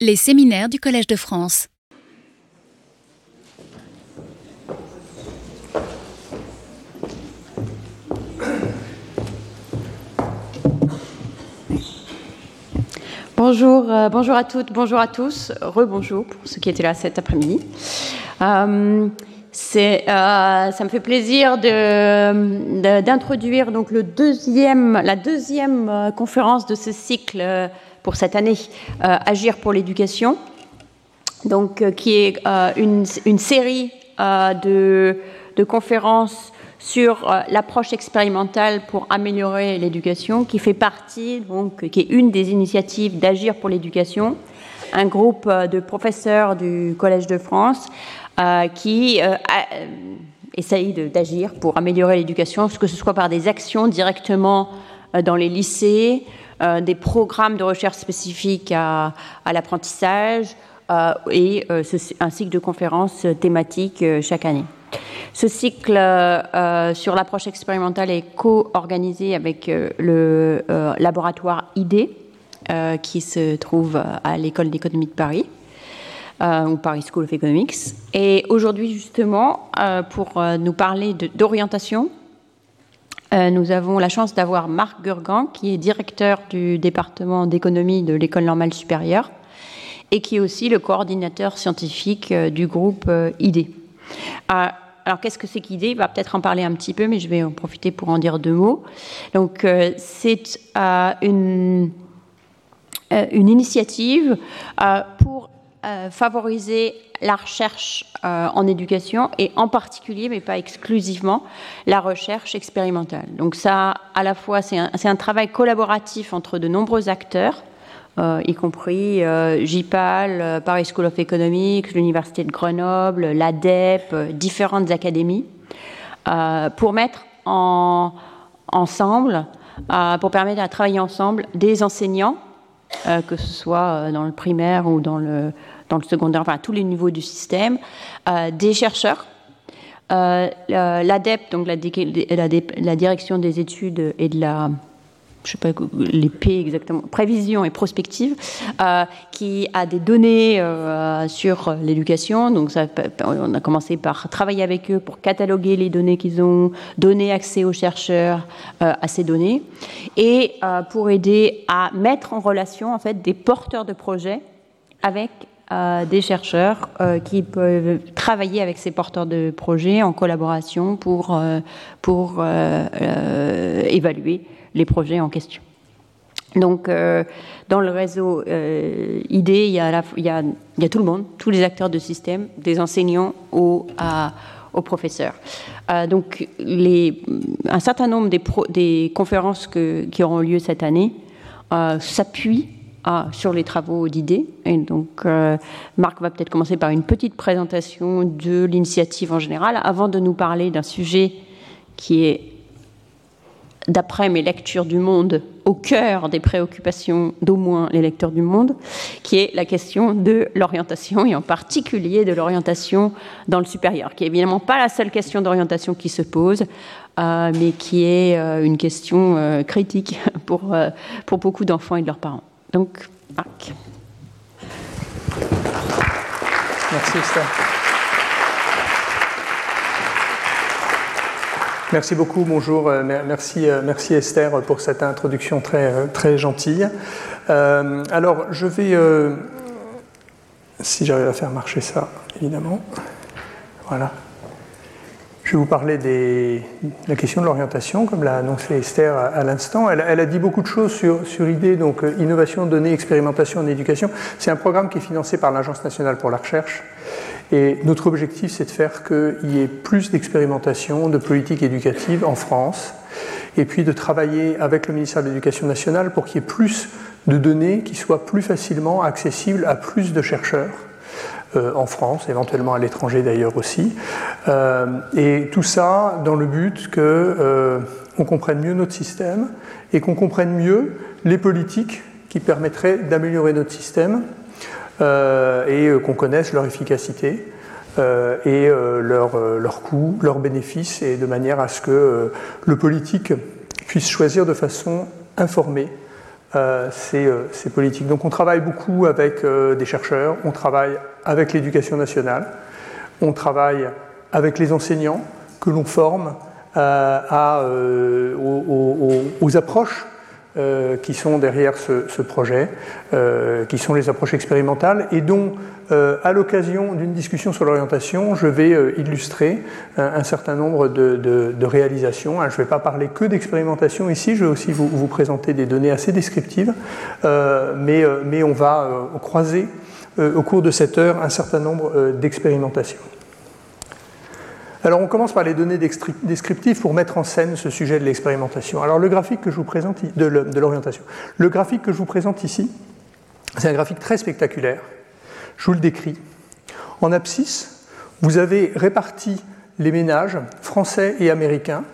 Les séminaires du Collège de France. Bonjour, euh, bonjour à toutes, bonjour à tous, rebonjour pour ceux qui étaient là cet après-midi. Euh, c'est, euh, ça me fait plaisir d'introduire donc la deuxième conférence de ce cycle pour cette année, euh, Agir pour l'éducation, donc euh, qui est euh, une, série de, conférences sur l'approche expérimentale pour améliorer l'éducation, qui fait partie, donc, qui est une des initiatives d'Agir pour l'éducation, un groupe de professeurs du Collège de France qui essaye d'agir pour améliorer l'éducation, que ce soit par des actions directement dans les lycées, des programmes de recherche spécifiques à, l'apprentissage et ce, un cycle de conférences thématiques chaque année. Ce cycle euh, sur l'approche expérimentale est co-organisé avec euh, le euh, laboratoire ID, qui se trouve à l'école d'économie de Paris euh, ou Paris School of Economics. Et aujourd'hui, justement, euh, pour euh, nous parler d'orientation, nous avons la chance d'avoir Marc Gurgan, qui est directeur du département d'économie de l'École normale supérieure et qui est aussi le coordinateur scientifique du groupe ID. Alors, qu'est-ce que c'est qu'ID Il va peut-être en parler un petit peu, mais je vais en profiter pour en dire deux mots. Donc, euh, c'est euh, euh, une, initiative pour euh, favoriser la recherche euh, en éducation et en particulier, mais pas exclusivement, la recherche expérimentale. Donc ça, à la fois, c'est un, travail collaboratif entre de nombreux acteurs, euh, y compris JPAL, Paris School of Economics, l'Université de Grenoble, l'ADEP, différentes académies, pour mettre en, ensemble, pour permettre à travailler ensemble des enseignants, que ce soit dans le primaire ou dans le, dans le secondaire, enfin à tous les niveaux du système, euh, des chercheurs, euh, l'ADEP, donc la, direction des études et de la je sais pas les P exactement, prévision et prospective, euh, qui a des données euh, sur l'éducation. Donc, on a commencé par travailler avec eux pour cataloguer les données qu'ils ont, donner accès aux chercheurs euh, à ces données, et euh, pour aider à mettre en relation en fait des porteurs de projets avec euh, des chercheurs euh, qui peuvent travailler avec ces porteurs de projets en collaboration pour, euh, pour évaluer les projets en question. Donc, dans le réseau ID, il y, a tout le monde, tous les acteurs de système, des enseignants aux, professeurs. donc, un certain nombre des, conférences qui auront lieu cette année s'appuient sur les travaux d'idées. Et donc, euh, Marc va peut-être commencer par une petite présentation de l'initiative en général, avant de nous parler d'un sujet qui est, d'après mes lectures du monde, au cœur des préoccupations d'au moins les lecteurs du monde, qui est la question de l'orientation, et en particulier de l'orientation dans le supérieur, qui est évidemment pas la seule question d'orientation qui se pose, euh, mais qui est euh, une question critique pour, pour beaucoup d'enfants et de leurs parents. Donc, Marc. Merci Esther. Merci beaucoup, bonjour, merci, merci Esther pour cette introduction très, très gentille. Euh, alors, je vais, euh, si j'arrive à faire marcher ça, évidemment, voilà. Je vais vous parler de la question de l'orientation, comme l'a annoncé Esther à, l'instant. Elle, a dit beaucoup de choses sur, sur l'idée, donc euh, innovation, données, expérimentation en éducation. C'est un programme qui est financé par l'Agence nationale pour la recherche. Et notre objectif, c'est de faire qu'il y ait plus d'expérimentation, de politique éducative en France, et puis de travailler avec le ministère de l'Éducation nationale pour qu'il y ait plus de données qui soient plus facilement accessibles à plus de chercheurs euh, en France, éventuellement à l'étranger d'ailleurs aussi. Euh, et tout ça dans le but qu'on euh, comprenne mieux notre système et qu'on comprenne mieux les politiques qui permettraient d'améliorer notre système et qu'on connaisse leur efficacité. et leurs leur coûts, leurs bénéfices, et de manière à ce que le politique puisse choisir de façon informée ces, politiques. Donc on travaille beaucoup avec des chercheurs, on travaille avec l'éducation nationale, on travaille avec les enseignants que l'on forme aux, approches euh, qui sont derrière ce, projet, euh, qui sont les approches expérimentales, et dont, euh, à l'occasion d'une discussion sur l'orientation, je vais illustrer un, certain nombre de, réalisations. je ne vais pas parler que d'expérimentation ici, je vais aussi vous, présenter des données assez descriptives, mais, mais, on va croiser au cours de cette heure un certain nombre d'expérimentations. Alors on commence par les données descriptives pour mettre en scène ce sujet de l'expérimentation. Alors le graphique que je vous présente de l'orientation. Le graphique que je vous présente ici, c'est un graphique très spectaculaire. Je vous le décris. En abscisse, vous avez réparti les ménages français et américains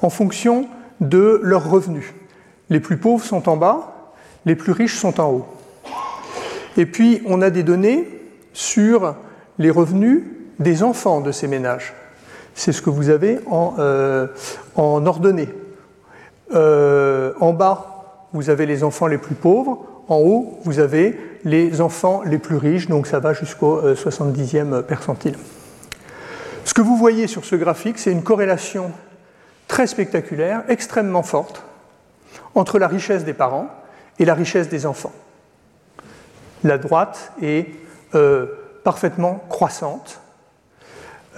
en fonction de leurs revenus. Les plus pauvres sont en bas, les plus riches sont en haut. Et puis on a des données sur les revenus des enfants de ces ménages. C'est ce que vous avez en, euh, ordonnée. Euh, en bas, vous avez les enfants les plus pauvres. En haut, vous avez les enfants les plus riches, donc ça va jusqu'au 70e euh, percentile. Ce que vous voyez sur ce graphique, c'est une corrélation très spectaculaire, extrêmement forte, entre la richesse des parents et la richesse des enfants. La droite est parfaitement croissante,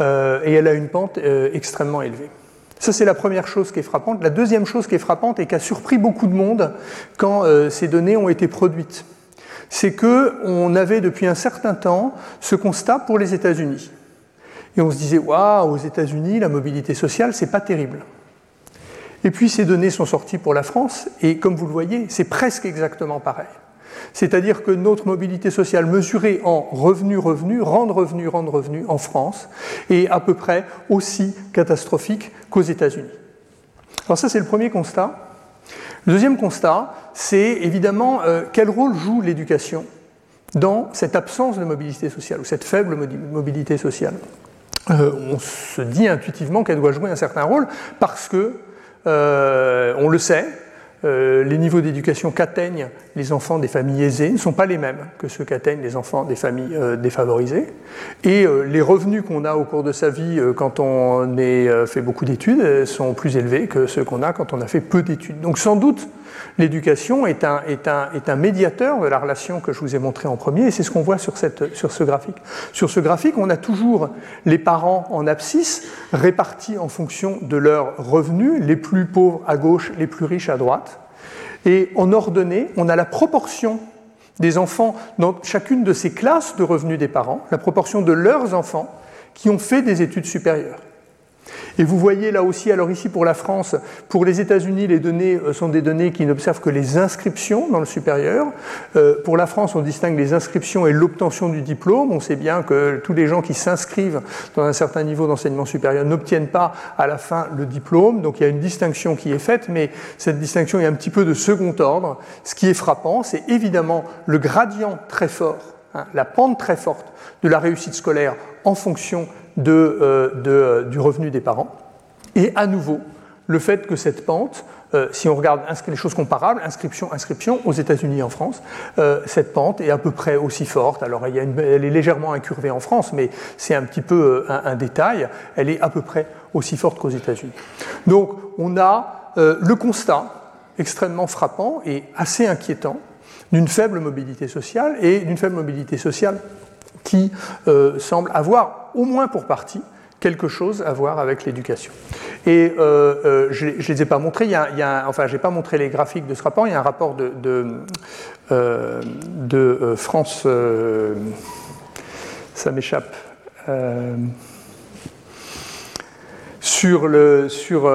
euh, et elle a une pente euh, extrêmement élevée. Ça, c'est la première chose qui est frappante. La deuxième chose qui est frappante et qui a surpris beaucoup de monde quand euh, ces données ont été produites, c'est qu'on avait depuis un certain temps ce constat pour les États-Unis. Et on se disait, waouh, aux États-Unis, la mobilité sociale, c'est pas terrible. Et puis ces données sont sorties pour la France, et comme vous le voyez, c'est presque exactement pareil. C'est-à-dire que notre mobilité sociale mesurée en revenu-revenu, rendre revenu, rendre revenu en France, est à peu près aussi catastrophique qu'aux États-Unis. Alors ça, c'est le premier constat. Le deuxième constat, c'est évidemment euh, quel rôle joue l'éducation dans cette absence de mobilité sociale ou cette faible mobilité sociale? Euh, on se dit intuitivement qu'elle doit jouer un certain rôle parce que, euh, on le sait, euh, les niveaux d'éducation qu'atteignent les enfants des familles aisées ne sont pas les mêmes que ceux qu'atteignent les enfants des familles euh, défavorisées. Et euh, les revenus qu'on a au cours de sa vie quand on a fait beaucoup d'études sont plus élevés que ceux qu'on a quand on a fait peu d'études. Donc sans doute, l'éducation est un, est, est médiateur de la relation que je vous ai montrée en premier, et c'est ce qu'on voit sur, sur ce graphique. Sur ce graphique, on a toujours les parents en abscisse répartis en fonction de leurs revenus, les plus pauvres à gauche, les plus riches à droite. Et en ordonnée, on a la proportion des enfants dans chacune de ces classes de revenus des parents, la proportion de leurs enfants qui ont fait des études supérieures. Et vous voyez là aussi, alors ici pour la France, pour les États-Unis, les données euh, sont des données qui n'observent que les inscriptions dans le supérieur. Euh, pour la France, on distingue les inscriptions et l'obtention du diplôme. On sait bien que tous les gens qui s'inscrivent dans un certain niveau d'enseignement supérieur n'obtiennent pas à la fin le diplôme. Donc il y a une distinction qui est faite, mais cette distinction est un petit peu de second ordre. Ce qui est frappant, c'est évidemment le gradient très fort, hein, la pente très forte de la réussite scolaire en fonction euh, euh, du revenu des parents. Et à nouveau, le fait que cette pente, euh, si on regarde les choses comparables, inscription, inscription, aux États-Unis et en France, cette pente est à peu près aussi forte. Alors, elle est légèrement incurvée en France, mais c'est un petit peu un, détail. Elle est à peu près aussi forte qu'aux États-Unis. Donc, on a le constat extrêmement frappant et assez inquiétant d'une faible mobilité sociale et d'une faible mobilité sociale qui semble avoir au moins pour partie, quelque chose à voir avec l'éducation. Et euh, euh, je ne les ai pas montrés, il y a, enfin, je n'ai pas montré les graphiques de ce rapport, il y a un rapport euh, de France, ça m'échappe, sur, sur,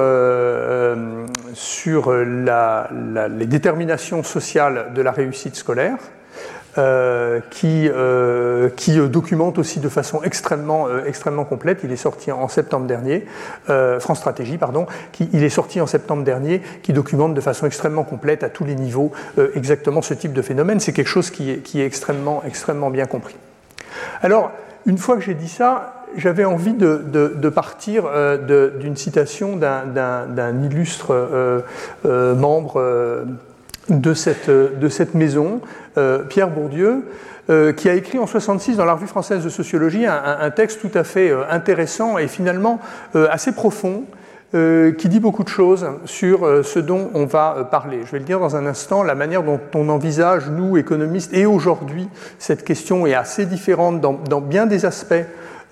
sur la, les déterminations sociales de la réussite scolaire. Euh, qui, euh, qui euh, documente aussi de façon extrêmement, extrêmement complète. Il est sorti en septembre dernier, France Stratégie, pardon, qui, il est sorti en septembre dernier, qui documente de façon extrêmement complète à tous les niveaux exactement ce type de phénomène. C'est quelque chose qui est, qui est extrêmement, extrêmement bien compris. Alors, une fois que j'ai dit ça, j'avais envie de, partir d'une citation d'un illustre membre de cette, de cette maison, Pierre Bourdieu, qui a écrit en 66 dans la Revue française de sociologie un, texte tout à fait intéressant et finalement assez profond, qui dit beaucoup de choses sur ce dont on va parler. Je vais le dire dans un instant, la manière dont on envisage, nous, économistes, et aujourd'hui, cette question est assez différente dans, bien des aspects euh,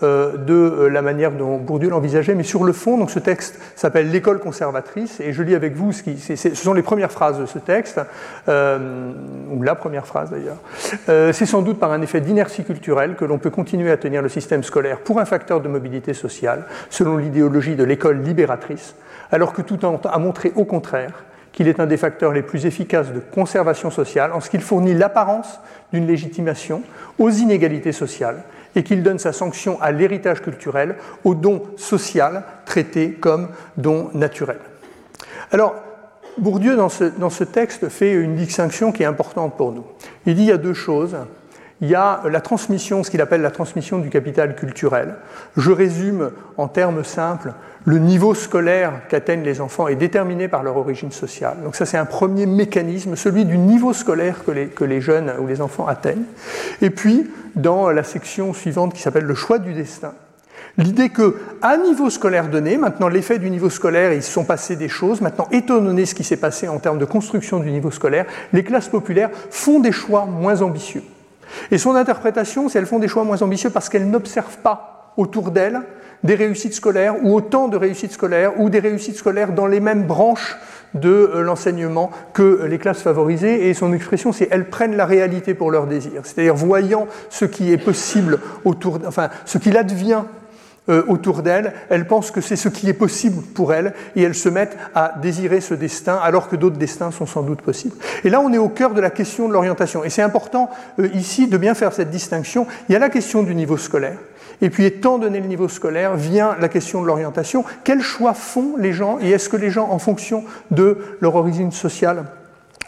de euh, la manière dont Bourdieu l'envisageait, mais sur le fond, donc ce texte s'appelle L'école conservatrice, et je lis avec vous, ce, qui, ce sont les premières phrases de ce texte, euh, ou la première phrase d'ailleurs. c'est sans doute par un effet d'inertie culturelle que l'on peut continuer à tenir le système scolaire pour un facteur de mobilité sociale, selon l'idéologie de l'école libératrice, alors que tout a montré au contraire qu'il est un des facteurs les plus efficaces de conservation sociale en ce qu'il fournit l'apparence d'une légitimation aux inégalités sociales et qu'il donne sa sanction à l'héritage culturel, au don social traité comme don naturel. Alors, Bourdieu, dans ce, texte, fait une distinction qui est importante pour nous. Il dit il y a deux choses. Il y a la transmission, ce qu'il appelle la transmission du capital culturel. Je résume en termes simples le niveau scolaire qu'atteignent les enfants est déterminé par leur origine sociale. Donc ça, c'est un premier mécanisme, celui du niveau scolaire que les, jeunes ou les enfants atteignent. Et puis, dans la section suivante qui s'appelle le choix du destin, L'idée que, à niveau scolaire donné, maintenant l'effet du niveau scolaire, ils se sont passés des choses, maintenant étant donné ce qui s'est passé en termes de construction du niveau scolaire, les classes populaires font des choix moins ambitieux. Et son interprétation, c'est qu'elles font des choix moins ambitieux parce qu'elles n'observent pas autour d'elles des réussites scolaires ou autant de réussites scolaires ou des réussites scolaires dans les mêmes branches de euh, l'enseignement que les classes favorisées. Et son expression, c'est elles prennent la réalité pour leur désir. C'est-à-dire voyant ce qui est possible autour, enfin, ce qu'il advient autour d'elles, elles pensent que c'est ce qui est possible pour elles et elles se mettent à désirer ce destin alors que d'autres destins sont sans doute possibles. Et là, on est au cœur de la question de l'orientation. Et c'est important euh, ici de bien faire cette distinction. Il y a la question du niveau scolaire et puis, étant donné le niveau scolaire, vient la question de l'orientation. Quels choix font les gens et est-ce que les gens, en fonction de leur origine sociale,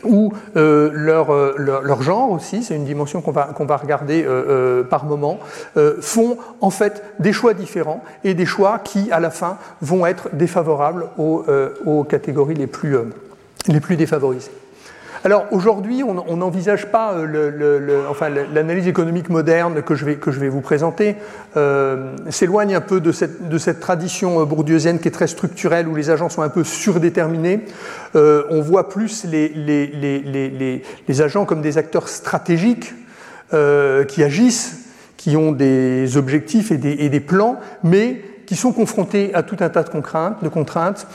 ou euh, euh, leur, genre aussi, c'est une dimension qu'on va, regarder euh, par moment, font en fait des choix différents et des choix qui, à la fin, vont être défavorables aux, catégories les plus défavorisées. Alors aujourd'hui, on n'envisage pas euh, enfin, l'analyse économique moderne que je vais, vous présenter, euh, s'éloigne un peu de cette, tradition euh, bourdieusienne qui est très structurelle, où les agents sont un peu surdéterminés. on voit plus les, agents comme des acteurs stratégiques qui agissent, qui ont des objectifs et des, plans, mais qui sont confrontés à tout un tas de contraintes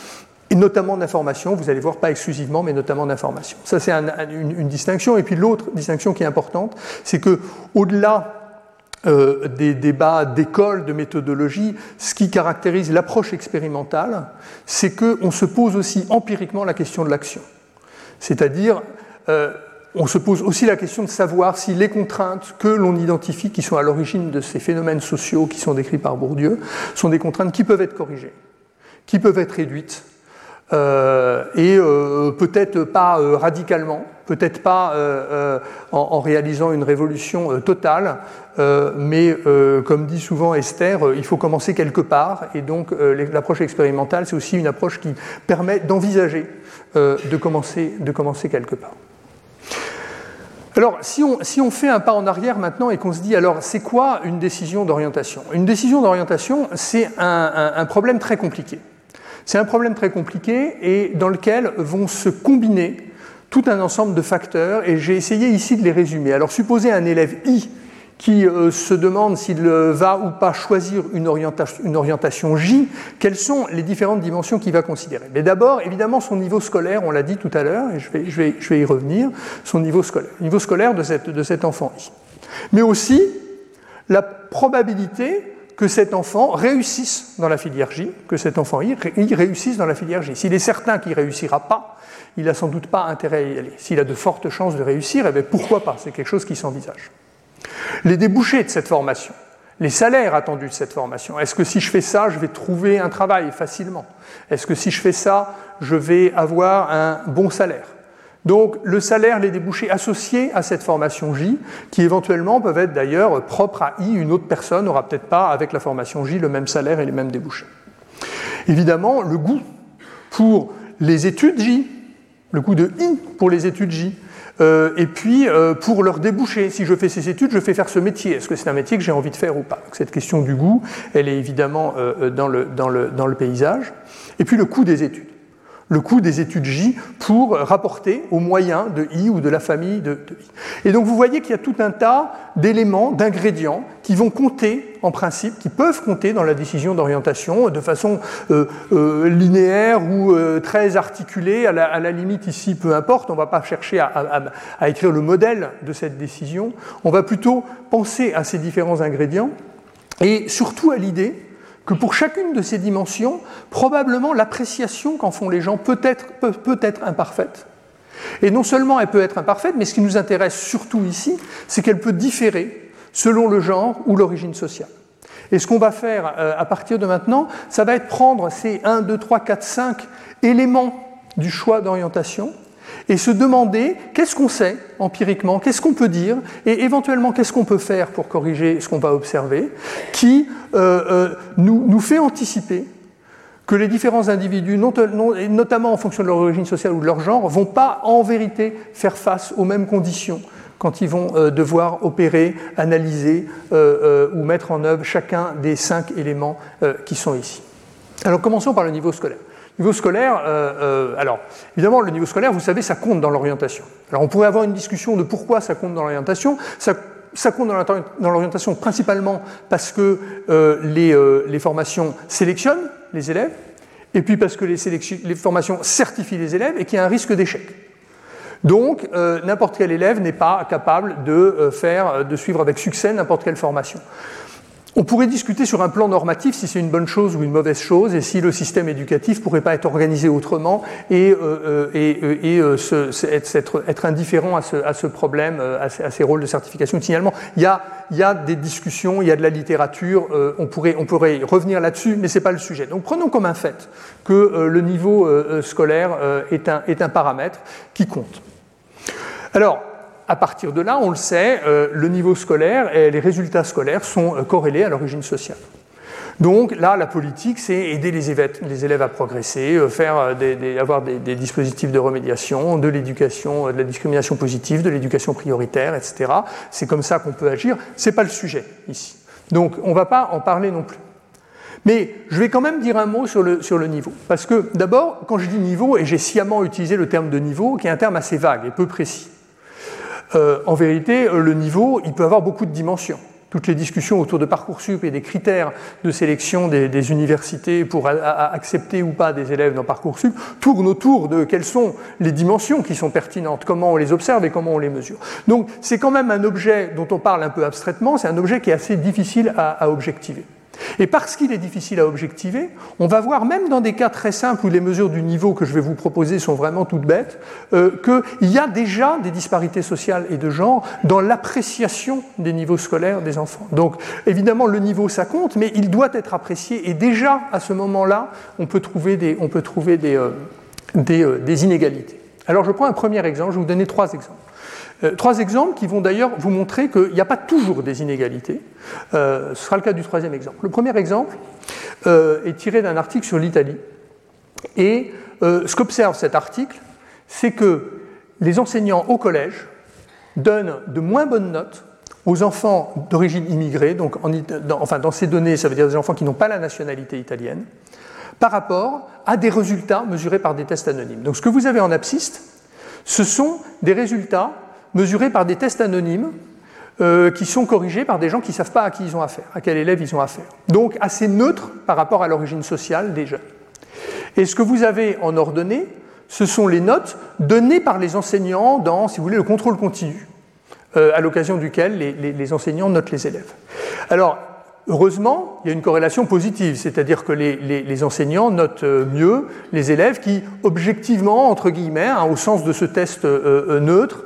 et notamment d'information, vous allez voir, pas exclusivement, mais notamment d'information. Ça, c'est une, distinction. Et puis l'autre distinction qui est importante, c'est que au-delà euh, des débats d'école, de méthodologie, ce qui caractérise l'approche expérimentale, c'est qu'on se pose aussi empiriquement la question de l'action. C'est-à-dire, euh, on se pose aussi la question de savoir si les contraintes que l'on identifie, qui sont à l'origine de ces phénomènes sociaux qui sont décrits par Bourdieu, sont des contraintes qui peuvent être corrigées, qui peuvent être réduites, euh, et euh, peut-être pas euh, radicalement, peut-être pas en, réalisant une révolution totale, mais comme dit souvent Esther, il faut commencer quelque part, et donc l'approche expérimentale, c'est aussi une approche qui permet d'envisager de, commencer, de commencer quelque part. Alors, si on, si on, fait un pas en arrière maintenant et qu'on se dit, alors, c'est quoi une décision d'orientation? Une décision d'orientation, c'est un, un, problème très compliqué. C'est un problème très compliqué et dans lequel vont se combiner tout un ensemble de facteurs et j'ai essayé ici de les résumer. Alors supposez un élève I qui euh, se demande s'il euh, va ou pas choisir une orientation, J, quelles sont les différentes dimensions qu'il va considérer Mais d'abord, évidemment, son niveau scolaire, on l'a dit tout à l'heure, et je vais, y revenir, son niveau scolaire, niveau scolaire de, cette, de cet enfant I. Mais aussi la probabilité que cet enfant réussisse dans la filière que cet enfant Y réussisse dans la filière. S'il est certain qu'il ne réussira pas, il n'a sans doute pas intérêt à y aller. S'il a de fortes chances de réussir, eh pourquoi pas? C'est quelque chose qui s'envisage. Les débouchés de cette formation, les salaires attendus de cette formation. Est-ce que si je fais ça, je vais trouver un travail facilement? Est-ce que si je fais ça, je vais avoir un bon salaire? Donc le salaire, les débouchés associés à cette formation J, qui éventuellement peuvent être d'ailleurs propres à I, une autre personne n'aura peut-être pas avec la formation J le même salaire et les mêmes débouchés. Évidemment, le goût pour les études J, le coût de I pour les études J. Euh, et puis, euh, pour leur déboucher, si je fais ces études, je fais faire ce métier. Est-ce que c'est un métier que j'ai envie de faire ou pas? Cette question du goût, elle est évidemment euh, dans le paysage. Et puis le coût des études le coût des études J pour rapporter aux moyens de I ou de la famille de, I. Et donc vous voyez qu'il y a tout un tas d'éléments, d'ingrédients qui vont compter en principe, qui peuvent compter dans la décision d'orientation de façon euh, euh, linéaire ou euh, très articulée, à la, limite ici peu importe, on ne va pas chercher à, à écrire le modèle de cette décision, on va plutôt penser à ces différents ingrédients et surtout à l'idée que pour chacune de ces dimensions, probablement l'appréciation qu'en font les gens peut être, peut, être imparfaite. Et non seulement elle peut être imparfaite, mais ce qui nous intéresse surtout ici, c'est qu'elle peut différer selon le genre ou l'origine sociale. Et ce qu'on va faire euh, à partir de maintenant, ça va être prendre ces 1, 2, 3, 4, 5 éléments du choix d'orientation et se demander qu'est-ce qu'on sait empiriquement, qu'est-ce qu'on peut dire, et éventuellement qu'est-ce qu'on peut faire pour corriger ce qu'on va observer, qui euh, euh, nous, nous, fait anticiper que les différents individus, notamment en fonction de leur origine sociale ou de leur genre, vont pas en vérité faire face aux mêmes conditions quand ils vont euh, devoir opérer, analyser ou mettre en œuvre chacun des cinq éléments qui sont ici. Alors commençons par le niveau scolaire. Niveau scolaire, euh, euh, alors évidemment, le niveau scolaire, vous savez, ça compte dans l'orientation. Alors on pourrait avoir une discussion de pourquoi ça compte dans l'orientation. Ça, compte dans l'orientation principalement parce que euh, les, les, formations sélectionnent les élèves, et puis parce que les, les formations certifient les élèves et qu'il y a un risque d'échec. Donc, n'importe quel élève n'est pas capable de faire, de suivre avec succès n'importe quelle formation. On pourrait discuter sur un plan normatif si c'est une bonne chose ou une mauvaise chose et si le système éducatif pourrait pas être organisé autrement et, euh, euh, euh, être, indifférent à ce, problème, à, ces rôles de certification signalement. Il y, a, des discussions, il y a de la littérature, on, pourrait, revenir là-dessus, mais ce n'est pas le sujet. Donc prenons comme un fait que le niveau scolaire est un paramètre qui compte. Alors, à partir de là, on le sait, euh, le niveau scolaire et les résultats scolaires sont euh, corrélés à l'origine sociale. Donc là, la politique, c'est aider les élèves, à progresser, euh, faire avoir des, dispositifs de remédiation, de l'éducation, de la discrimination positive, de l'éducation prioritaire, etc. C'est comme ça qu'on peut agir. Ce n'est pas le sujet ici. Donc on ne va pas en parler non plus. Mais je vais quand même dire un mot sur le, sur le niveau. Parce que d'abord, quand je dis niveau, et j'ai sciemment utilisé le terme de niveau, qui est un terme assez vague et peu précis, euh, en vérité, le niveau, il peut avoir beaucoup de dimensions. Toutes les discussions autour de Parcoursup et des critères de sélection des, universités pour accepter ou pas des élèves dans Parcoursup tournent autour de quelles sont les dimensions qui sont pertinentes, comment on les observe et comment on les mesure. Donc c'est quand même un objet dont on parle un peu abstraitement, c'est un objet qui est assez difficile à objectiver. Et parce qu'il est difficile à objectiver, on va voir, même dans des cas très simples où les mesures du niveau que je vais vous proposer sont vraiment toutes bêtes, euh, qu'il y a déjà des disparités sociales et de genre dans l'appréciation des niveaux scolaires des enfants. Donc évidemment, le niveau, ça compte, mais il doit être apprécié, et déjà à ce moment-là, on peut trouver des, on peut trouver des, euh, euh, des inégalités. Alors je prends un premier exemple, je vais vous donner trois exemples. Euh, trois exemples qui vont d'ailleurs vous montrer qu'il n'y a pas toujours des inégalités. Euh, ce sera le cas du troisième exemple. Le premier exemple euh, est tiré d'un article sur l'Italie. Et ce qu'observe cet article, c'est que les enseignants au collège donnent de moins bonnes notes aux enfants d'origine immigrée, donc enfin dans ces données, ça veut dire des enfants qui n'ont pas la nationalité italienne, par rapport à des résultats mesurés par des tests anonymes. Donc ce que vous avez en absciste, ce sont des résultats mesurés par des tests anonymes euh, qui sont corrigés par des gens qui ne savent pas à qui ils ont affaire, à quel élève ils ont affaire. Donc assez neutre par rapport à l'origine sociale des jeunes. Et ce que vous avez en ordonnée, ce sont les notes données par les enseignants dans, si vous voulez, le contrôle continu, euh, à l'occasion duquel les, les, enseignants notent les élèves. Alors, Heureusement, il y a une corrélation positive, c'est-à-dire que les, enseignants notent euh, mieux les élèves qui, objectivement, entre guillemets, hein, au sens de ce test euh, euh, neutre,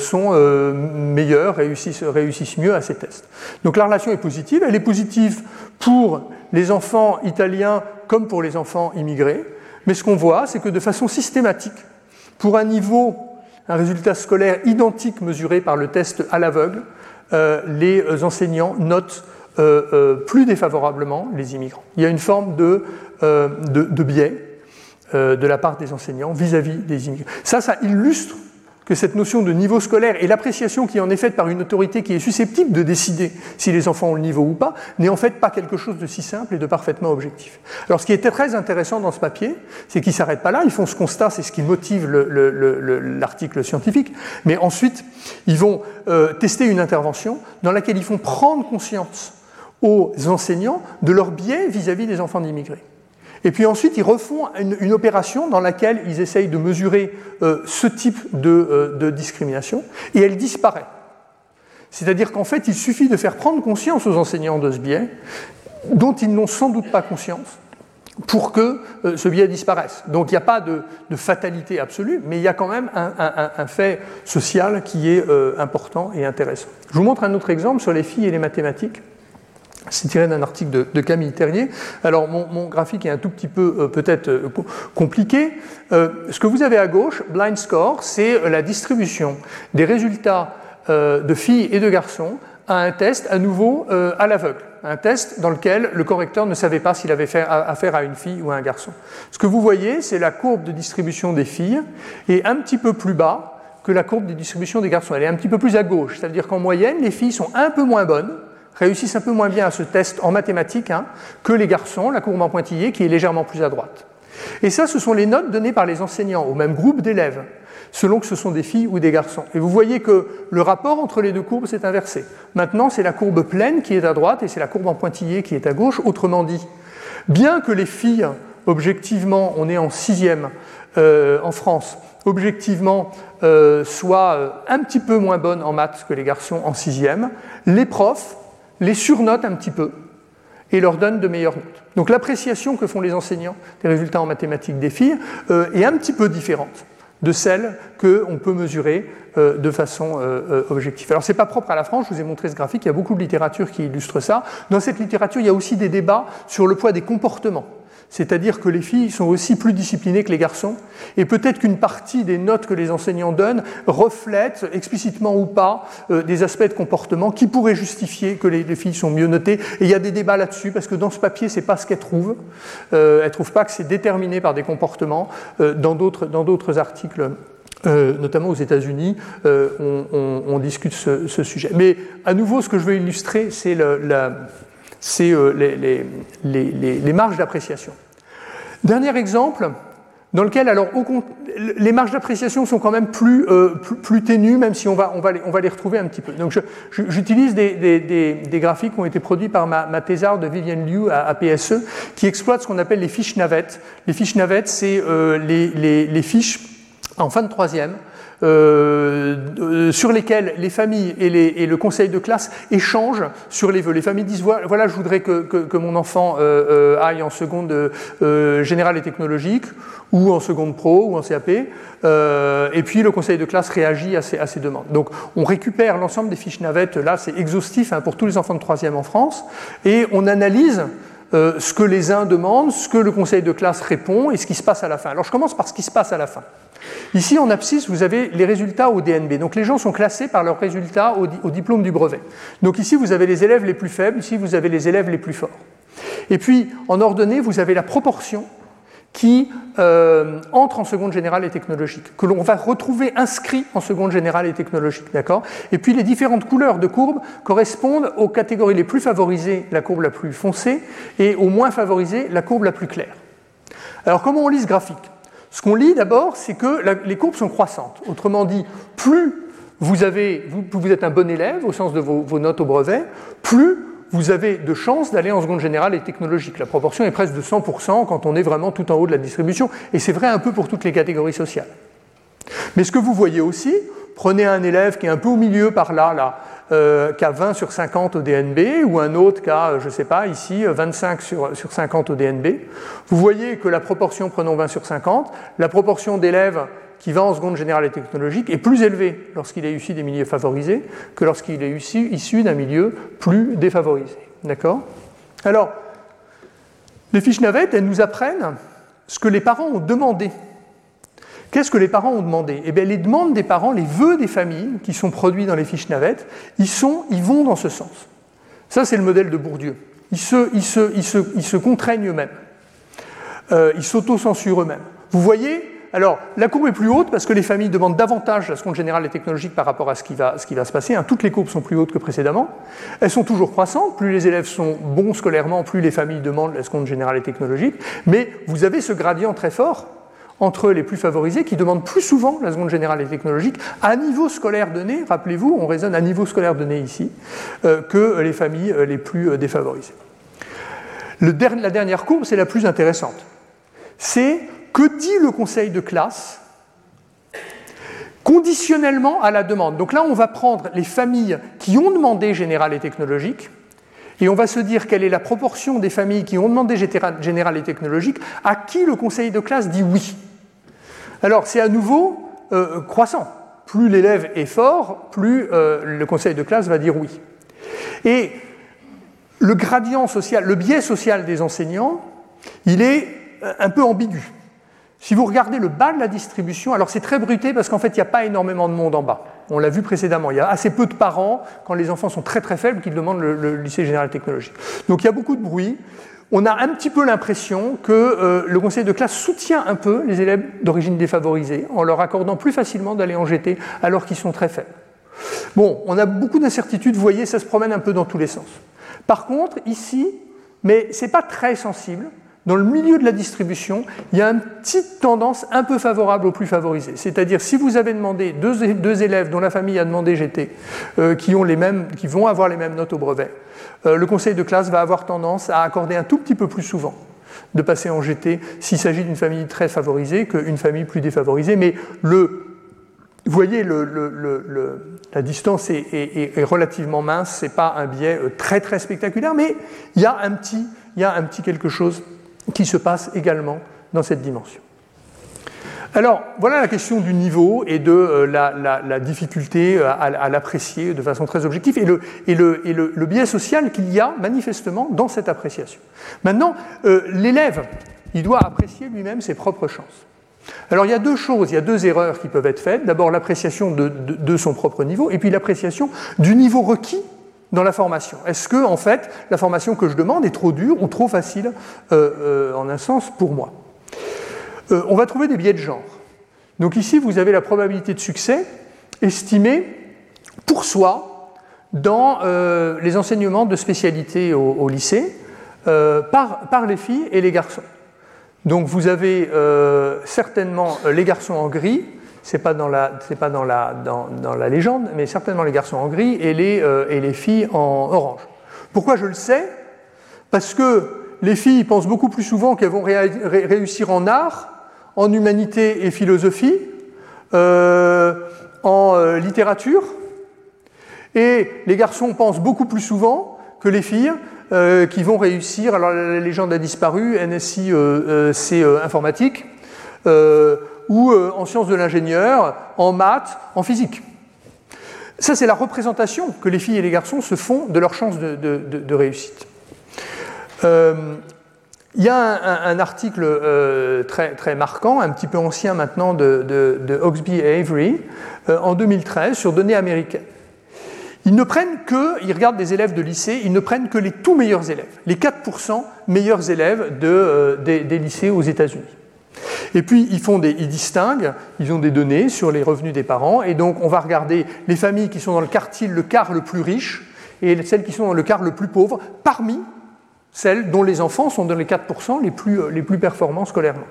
sont meilleurs, réussissent, réussissent mieux à ces tests. Donc la relation est positive, elle est positive pour les enfants italiens comme pour les enfants immigrés, mais ce qu'on voit, c'est que de façon systématique, pour un niveau, un résultat scolaire identique mesuré par le test à l'aveugle, les enseignants notent euh, euh, plus défavorablement les immigrants. Il y a une forme de, biais de la part des enseignants vis-à-vis des immigrés. Ça, ça illustre que cette notion de niveau scolaire et l'appréciation qui en est faite par une autorité qui est susceptible de décider si les enfants ont le niveau ou pas, n'est en fait pas quelque chose de si simple et de parfaitement objectif. Alors ce qui était très intéressant dans ce papier, c'est qu'ils ne s'arrêtent pas là, ils font ce constat, c'est ce qui motive l'article scientifique, mais ensuite ils vont euh, tester une intervention dans laquelle ils font prendre conscience aux enseignants de leur biais vis à -vis des enfants d'immigrés. Et puis ensuite, ils refont une, opération dans laquelle ils essayent de mesurer euh, ce type euh, de, discrimination, et elle disparaît. C'est-à-dire qu'en fait, il suffit de faire prendre conscience aux enseignants de ce biais, dont ils n'ont sans doute pas conscience, pour que euh, ce biais disparaisse. Donc il n'y a pas de, fatalité absolue, mais il y a quand même un, fait social qui est important et intéressant. Je vous montre un autre exemple sur les filles et les mathématiques. C'est tiré d'un article de, Camille Terrier. Alors mon, graphique est un tout petit peu euh, peut-être euh, compliqué. Euh, ce que vous avez à gauche, blind score, c'est la distribution des résultats de filles et de garçons à un test à nouveau à l'aveugle. Un test dans lequel le correcteur ne savait pas s'il avait affaire à une fille ou à un garçon. Ce que vous voyez, c'est la courbe de distribution des filles et un petit peu plus bas que la courbe de distribution des garçons. Elle est un petit peu plus à gauche. C'est-à-dire qu'en moyenne, les filles sont un peu moins bonnes réussissent un peu moins bien à ce test en mathématiques hein, que les garçons, la courbe en pointillé, qui est légèrement plus à droite. Et ça, ce sont les notes données par les enseignants au même groupe d'élèves, selon que ce sont des filles ou des garçons. Et vous voyez que le rapport entre les deux courbes s'est inversé. Maintenant, c'est la courbe pleine qui est à droite et c'est la courbe en pointillé qui est à gauche. Autrement dit, bien que les filles, objectivement, on est en sixième euh, en France, objectivement, euh, soient euh, un petit peu moins bonnes en maths que les garçons en sixième, les profs les surnotent un petit peu et leur donnent de meilleures notes. Donc l'appréciation que font les enseignants des résultats en mathématiques des filles euh, est un petit peu différente de celle qu'on peut mesurer euh, de façon euh, objective. Alors ce n'est pas propre à la France, je vous ai montré ce graphique, il y a beaucoup de littérature qui illustre ça. Dans cette littérature, il y a aussi des débats sur le poids des comportements c'est-à-dire que les filles sont aussi plus disciplinées que les garçons, et peut-être qu'une partie des notes que les enseignants donnent reflète, explicitement ou pas, euh, des aspects de comportement qui pourraient justifier que les, filles sont mieux notées. Et il y a des débats là-dessus, parce que dans ce papier, c'est pas ce qu'elles trouvent. Euh, elles trouvent pas que c'est déterminé par des comportements. Euh, dans d'autres articles notamment aux États-Unis, on, discute ce, ce, sujet. Mais à nouveau, ce que je veux illustrer, c'est la, c'est euh, les, marges d'appréciation. Dernier exemple, dans lequel alors, les marges d'appréciation sont quand même plus, euh, plus, ténues, même si on va, on, va les, on va les retrouver un petit peu. Donc j'utilise des, graphiques qui ont été produits par ma, ma thésarde Vivienne Liu à, PSE, qui exploitent ce qu'on appelle les fiches navettes. Les fiches navettes, c'est euh, les, fiches en fin de troisième, euh, sur lesquels les familles et, le conseil de classe échangent sur les vœux. Les familles disent voilà, je voudrais que, mon enfant euh, euh, aille en seconde générale et technologique, ou en seconde pro, ou en CAP, et puis le conseil de classe réagit à ces, demandes. Donc on récupère l'ensemble des fiches navettes, là c'est exhaustif hein, pour tous les enfants de troisième en France, et on analyse ce que les uns demandent, ce que le conseil de classe répond et ce qui se passe à la fin. Alors je commence par ce qui se passe à la fin. Ici, en abscisse, vous avez les résultats au DNB. Donc les gens sont classés par leurs résultats au, diplôme du brevet. Donc ici, vous avez les élèves les plus faibles, ici, vous avez les élèves les plus forts. Et puis, en ordonnée, vous avez la proportion qui euh, entre en seconde générale et technologique, que l'on va retrouver inscrit en seconde générale et technologique. Et puis les différentes couleurs de courbes correspondent aux catégories les plus favorisées, la courbe la plus foncée, et aux moins favorisées, la courbe la plus claire. Alors comment on lit ce graphique? Ce qu'on lit d'abord, c'est que les courbes sont croissantes. Autrement dit, plus vous, êtes un bon élève au sens de vos, notes au brevet, plus vous avez de chances d'aller en seconde générale et technologique. La proportion est presque de 100% quand on est vraiment tout en haut de la distribution, et c'est vrai un peu pour toutes les catégories sociales. Mais ce que vous voyez aussi, prenez un élève qui est un peu au milieu par là, là euh, qui a 20 sur 50 au DNB, ou un autre qui a, je ne sais pas, ici 25 sur, sur 50 au DNB. Vous voyez que la proportion, prenons 20 sur 50, la proportion d'élèves qui va en seconde générale et technologique est plus élevée lorsqu'il est issu des milieux favorisés que lorsqu'il est issu, issu d'un milieu plus défavorisé. D'accord? Alors, les fiches navettes, elles nous apprennent ce que les parents ont demandé Qu'est-ce que les parents ont demandé? Eh bien, les demandes des parents, les vœux des familles qui sont produits dans les fiches navettes, ils, sont, ils vont dans ce sens. Ça, c'est le modèle de Bourdieu. Ils se, contraignent eux-mêmes. Euh, ils s'autocensurent eux-mêmes. Vous voyez? Alors, la courbe est plus haute parce que les familles demandent davantage la seconde générale et technologique par rapport à ce qui va, ce qui va se passer. Hein. Toutes les courbes sont plus hautes que précédemment. Elles sont toujours croissantes. Plus les élèves sont bons scolairement, plus les familles demandent la seconde générale et technologique. Mais vous avez ce gradient très fort entre les plus favorisés qui demandent plus souvent la seconde générale et technologique à niveau scolaire donné, rappelez-vous, on raisonne à niveau scolaire donné ici, euh, que les familles euh, les plus euh, défavorisées. la dernière courbe, c'est la plus intéressante. C'est que dit le conseil de classe conditionnellement à la demande. Donc là, on va prendre les familles qui ont demandé général et technologique, et on va se dire quelle est la proportion des familles qui ont demandé général et technologique à qui le conseil de classe dit oui. Alors c'est à nouveau euh, croissant. Plus l'élève est fort, plus euh, le conseil de classe va dire oui. Et le gradient social, le biais social des enseignants, il est euh, un peu ambigu. Si vous regardez le bas de la distribution, alors c'est très bruté parce qu'en fait, il n'y a pas énormément de monde en bas. On l'a vu précédemment. Il y a assez peu de parents, quand les enfants sont très très faibles, qui demandent le, lycée général technologique. Donc il y a beaucoup de bruit. On a un petit peu l'impression que euh, le conseil de classe soutient un peu les élèves d'origine défavorisée en leur accordant plus facilement d'aller en GT alors qu'ils sont très faibles. Bon, on a beaucoup d'incertitudes, vous voyez, ça se promène un peu dans tous les sens. Par contre, ici, mais ce n'est pas très sensible, dans le milieu de la distribution, il y a une petite tendance un peu favorable aux plus favorisés. C'est-à-dire, si vous avez demandé deux, élèves dont la famille a demandé GT, euh, qui, ont les mêmes, qui vont avoir les mêmes notes au brevet, euh, le conseil de classe va avoir tendance à accorder un tout petit peu plus souvent de passer en GT s'il s'agit d'une famille très favorisée qu'une famille plus défavorisée. Mais le, vous voyez, la distance est, relativement mince, ce n'est pas un biais euh, très très spectaculaire, mais il y a un petit, il y a un petit quelque chose qui se passe également dans cette dimension. Alors, voilà la question du niveau et de euh, la, difficulté euh, à, l'apprécier de façon très objective et le, biais social qu'il y a manifestement dans cette appréciation. Maintenant, euh, l'élève, il doit apprécier lui-même ses propres chances. Alors, il y a deux choses, il y a deux erreurs qui peuvent être faites. D'abord, l'appréciation de son propre niveau et puis l'appréciation du niveau requis dans la formation Est-ce que, en fait, la formation que je demande est trop dure ou trop facile, euh, euh, en un sens, pour moi? Euh, On va trouver des biais de genre. Donc ici, vous avez la probabilité de succès estimée pour soi dans les enseignements de spécialité au, lycée par, par, les filles et les garçons. Donc vous avez certainement les garçons en gris, c'est pas dans la, c'est pas dans la, dans, dans, la légende, mais certainement les garçons en gris et les, euh, et les filles en orange. Pourquoi je le sais? Parce que les filles pensent beaucoup plus souvent qu'elles vont réussir en art, en humanité et philosophie, euh, en euh, littérature, et les garçons pensent beaucoup plus souvent que les filles qui vont réussir. Alors la légende a disparu, NSI c'est informatique ou euh, en sciences de l'ingénieur, en maths, en physique. Ça, c'est la représentation que les filles et les garçons se font de leurs chances de, réussite. Euh, il y a un, article euh, très, très, marquant, un petit peu ancien maintenant, de, Oxby et Avery, en 2013, sur données américaines. Ils ne prennent que, ils regardent des élèves de lycée, ils ne prennent que les tout meilleurs élèves, les 4% meilleurs élèves des lycées aux États-Unis. Et puis, ils, font des, ils distinguent, ils ont des données sur les revenus des parents, et donc on va regarder les familles qui sont dans le quartile, le quart le plus riche, et celles qui sont dans le quart le plus pauvre, parmi celles dont les enfants sont dans les 4% les plus, les plus performants scolairement.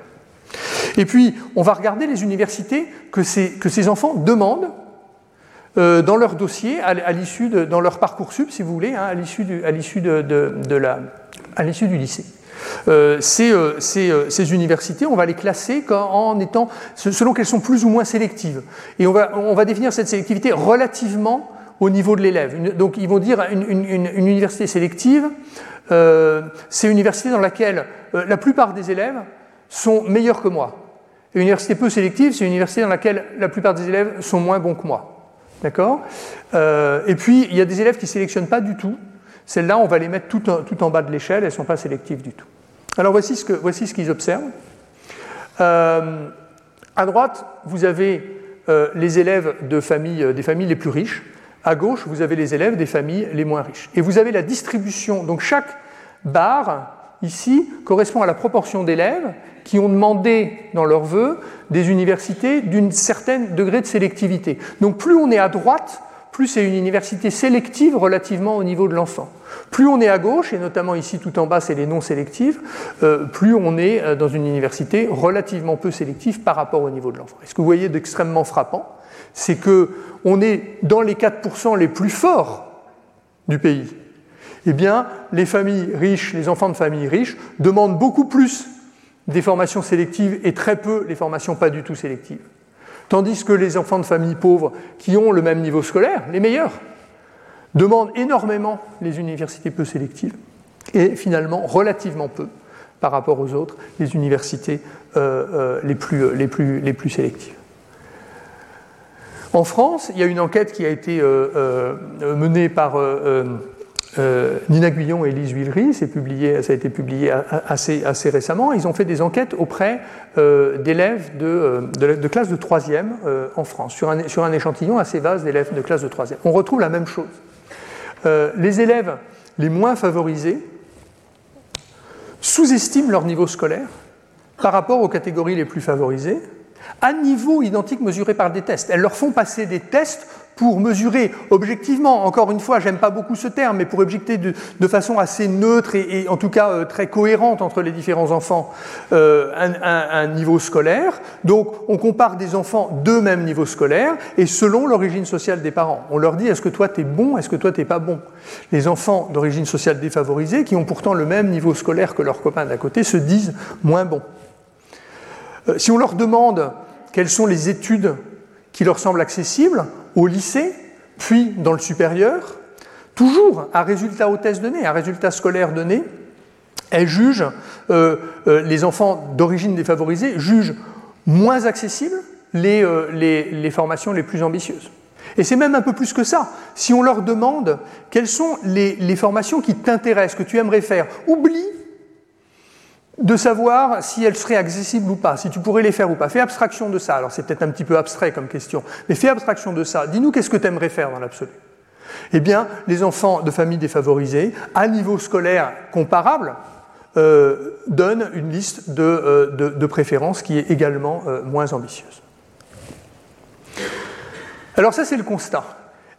Et puis, on va regarder les universités que ces, que ces enfants demandent euh, dans leur dossier, à, l'issue de, dans leur parcours sub, si vous voulez, hein, à l'issue du, de, à l'issue du lycée. Euh, ces, euh, euh, ces, universités, on va les classer en étant, selon qu'elles sont plus ou moins sélectives. Et on va, définir cette sélectivité relativement au niveau de l'élève. Donc ils vont dire une, université sélective, c'est une université dans laquelle la plupart des élèves sont meilleurs que moi. Une université peu sélective, c'est une université dans laquelle la plupart des élèves sont moins bons que moi. D'accord? Et puis, il y a des élèves qui ne sélectionnent pas du tout. Celles-là, on va les mettre tout en, bas de l'échelle, elles ne sont pas sélectives du tout. Alors voici ce, qu'ils observent. Euh, à droite, vous avez euh, les élèves euh, des familles les plus riches. À gauche, vous avez les élèves des familles les moins riches. Et vous avez la distribution. Donc chaque barre ici, correspond à la proportion d'élèves qui ont demandé dans leurs vœux des universités d'une certaine degré de sélectivité. Donc plus on est à droite, plus c'est une université sélective relativement au niveau de l'enfant. Plus on est à gauche, et notamment ici tout en bas c'est les non sélectives, euh, plus on est euh, dans une université relativement peu sélective par rapport au niveau de l'enfant. Et ce que vous voyez d'extrêmement frappant, c'est que on est dans les 4% les plus forts du pays. Eh bien, les familles riches, les enfants de familles riches demandent beaucoup plus des formations sélectives et très peu les formations pas du tout sélectives. Tandis que les enfants de familles pauvres qui ont le même niveau scolaire, les meilleurs, demandent énormément les universités peu sélectives et finalement relativement peu par rapport aux autres les universités euh, euh, les, plus, les, plus, sélectives. En France, il y a une enquête qui a été euh, menée par euh, Nina Guillon et Lise Huillery, publié, ça a été publié assez, récemment. Ils ont fait des enquêtes auprès euh, d'élèves de, euh, de, classe de 3e en France, sur un, sur un, échantillon assez vaste d'élèves de classe de 3e. On retrouve la même chose. les élèves les moins favorisés sous-estiment leur niveau scolaire par rapport aux catégories les plus favorisées, à niveau identique mesuré par des tests. Elles leur font passer des tests pour mesurer objectivement, encore une fois, j'aime pas beaucoup ce terme, mais pour objecter de, façon assez neutre et, en tout cas euh, très cohérente entre les différents enfants, euh, un, niveau scolaire. Donc on compare des enfants de même niveau scolaire et selon l'origine sociale des parents. On leur dit est-ce que toi tu es bon, est-ce que toi t'es pas bon? Les enfants d'origine sociale défavorisée, qui ont pourtant le même niveau scolaire que leurs copains d'à côté, se disent moins bons. Euh, si on leur demande quelles sont les études qui leur semblent accessibles, au lycée, puis dans le supérieur, toujours un résultat au test donné, un résultat scolaire donné, elle juge, euh, euh, les enfants d'origine défavorisée jugent moins accessibles les, euh, les, formations les plus ambitieuses. Et c'est même un peu plus que ça. Si on leur demande quelles sont les formations qui t'intéressent, que tu aimerais faire, oublie de savoir si elles seraient accessibles ou pas, si tu pourrais les faire ou pas. Fais abstraction de ça. Alors c'est peut-être un petit peu abstrait comme question, mais fais abstraction de ça. Dis-nous qu'est-ce que tu aimerais faire dans l'absolu? Eh bien, les enfants de familles défavorisées, à niveau scolaire comparable, euh, donnent une liste de, euh, préférences qui est également euh, moins ambitieuse. Alors ça, c'est le constat.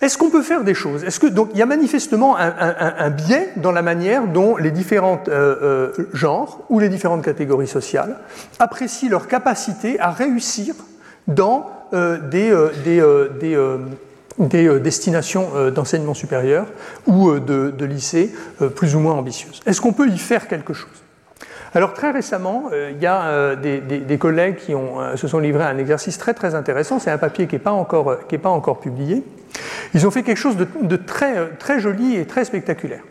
Est-ce qu'on peut faire des choses? Donc il y a manifestement un, biais dans la manière dont les différents euh, euh, genres ou les différentes catégories sociales apprécient leur capacité à réussir dans euh, des, des, destinations d'enseignement supérieur ou de, de lycée plus ou moins ambitieuses. Est-ce qu'on peut y faire quelque chose? Alors très récemment, il y a des, collègues qui se sont livrés à un exercice très très intéressant. C'est un papier qui n'est pas, pas encore publié, ils ont fait quelque chose de, très, très joli et très spectaculaire.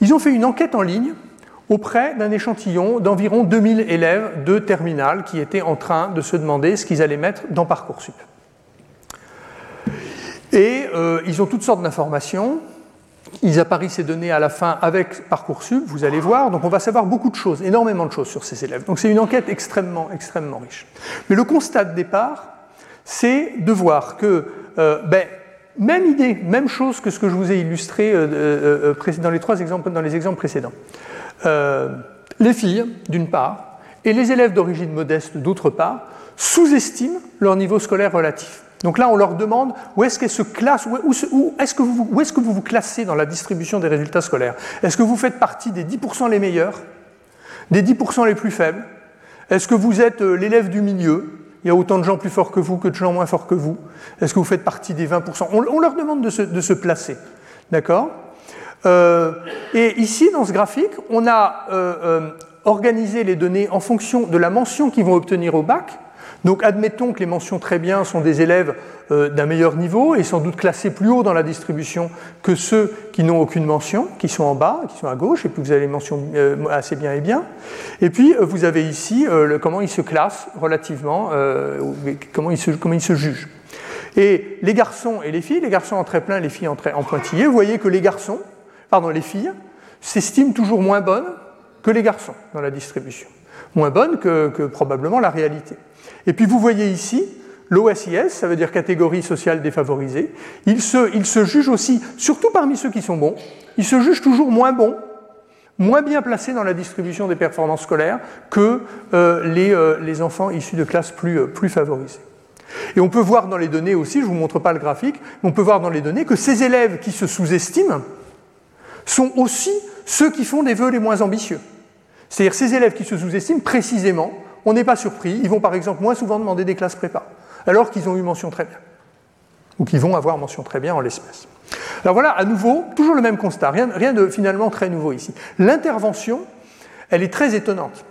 Ils ont fait une enquête en ligne auprès d'un échantillon d'environ 2000 élèves de terminale qui étaient en train de se demander ce qu'ils allaient mettre dans Parcoursup. Et euh, ils ont toutes sortes d'informations. Ils apparissent ces données à la fin avec Parcoursup, vous allez voir. Donc on va savoir beaucoup de choses, énormément de choses sur ces élèves. Donc c'est une enquête extrêmement, extrêmement riche. Mais le constat de départ, c'est de voir que euh, ben, même idée, même chose que ce que je vous ai illustré euh, euh, euh, dans les trois exemples, dans les exemples précédents. les filles, d'une part, et les élèves d'origine modeste, d'autre part, sous-estiment leur niveau scolaire relatif. Donc là, on leur demande où est-ce qu'elles se classent, où, est-ce que, où est que vous vous classez dans la distribution des résultats scolaires? Est-ce que vous faites partie des 10% les meilleurs, des 10% les plus faibles? Est-ce que vous êtes l'élève du milieu? Il y a autant de gens plus forts que vous que de gens moins forts que vous. Est-ce que vous faites partie des 20% on, leur demande de se, placer. D'accord? Euh, Et ici, dans ce graphique, on a euh, euh, organisé les données en fonction de la mention qu'ils vont obtenir au bac donc admettons que les mentions très bien sont des élèves euh, d'un meilleur niveau et sans doute classés plus haut dans la distribution que ceux qui n'ont aucune mention, qui sont en bas, qui sont à gauche, et puis vous avez les mentions euh, assez bien et bien. Et puis euh, vous avez ici comment ils se classent relativement, comment, ils se, comment ils se jugent. Et les garçons et les filles, les garçons en très plein, les filles en, très, en pointillé, vous voyez que les garçons, pardon, les filles, s'estiment toujours moins bonnes que les garçons dans la distribution. Moins bonnes que probablement la réalité. Et puis vous voyez ici, l'OSIS, ça veut dire catégorie sociale défavorisée, il se, il se juge aussi, surtout parmi ceux qui sont bons, il se juge toujours moins bon, moins bien placés dans la distribution des performances scolaires que les, les, enfants issus de classes plus, plus favorisées. Et on peut voir dans les données aussi, je ne vous montre pas le graphique, mais on peut voir dans les données que ces élèves qui se sous-estiment sont aussi ceux qui font des vœux les moins ambitieux. C'est-à-dire ces élèves qui se sous-estiment précisément, on n'est pas surpris, ils vont par exemple moins souvent demander des classes prépa, alors qu'ils ont eu mention très bien, ou qu'ils vont avoir mention très bien en l'espèce. Alors voilà, à nouveau, toujours le même constat, rien, rien de finalement très nouveau ici. L'intervention, elle est très étonnante.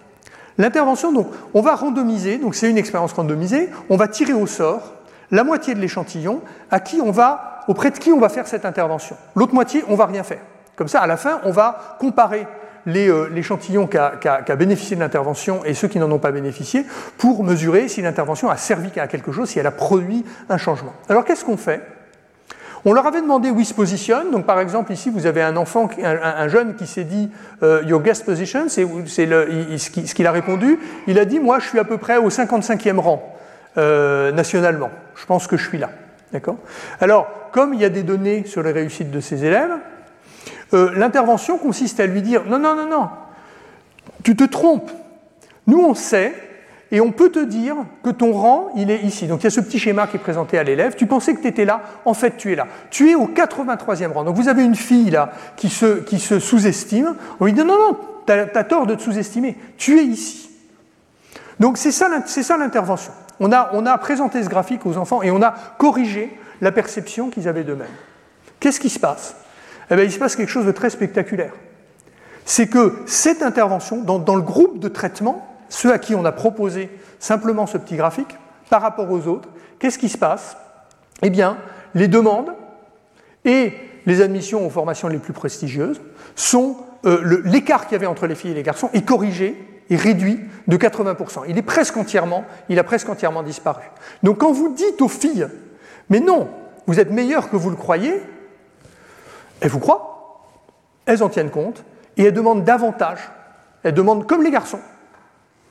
L'intervention, donc, on va randomiser, donc c'est une expérience randomisée, on va tirer au sort la moitié de l'échantillon à qui on va, auprès de qui on va faire cette intervention. L'autre moitié, on va rien faire. Comme ça, à la fin, on va comparer l'échantillon qui, a, bénéficié de l'intervention et ceux qui n'en ont pas bénéficié pour mesurer si l'intervention a servi à quelque chose, si elle a produit un changement. Alors qu'est-ce qu'on fait? On leur avait demandé où ils se positionnent. Donc, par exemple, ici, vous avez un enfant, un, jeune qui s'est dit euh, Your guest position, c'est ce qu'il a répondu. Il a dit Moi, je suis à peu près au 55e rang euh, nationalement. Je pense que je suis là. D'accord? Alors, comme il y a des données sur les réussites de ces élèves, euh, l'intervention consiste à lui dire Non, non, non, non, tu te trompes. Nous, on sait et on peut te dire que ton rang, il est ici. Donc il y a ce petit schéma qui est présenté à l'élève. Tu pensais que tu étais là, en fait tu es là. Tu es au 83e rang. Donc vous avez une fille là qui se, sous-estime. On lui dit non, non, tu as, tort de te sous-estimer. Tu es ici. Donc c'est ça, ça l'intervention. On a, on a présenté ce graphique aux enfants et on a corrigé la perception qu'ils avaient d'eux-mêmes. Qu'est-ce qui se passe? Eh bien, Il se passe quelque chose de très spectaculaire. C'est que cette intervention, dans, le groupe de traitement, ceux à qui on a proposé simplement ce petit graphique, par rapport aux autres, qu'est-ce qui se passe? Eh bien, les demandes et les admissions aux formations les plus prestigieuses sont euh, l'écart qu'il y avait entre les filles et les garçons est corrigé et réduit de 80%. Il est presque entièrement, il a presque entièrement disparu. Donc quand vous dites aux filles, mais non, vous êtes meilleur que vous le croyez, elles vous croient, elles en tiennent compte et elles demandent davantage. Elles demandent comme les garçons,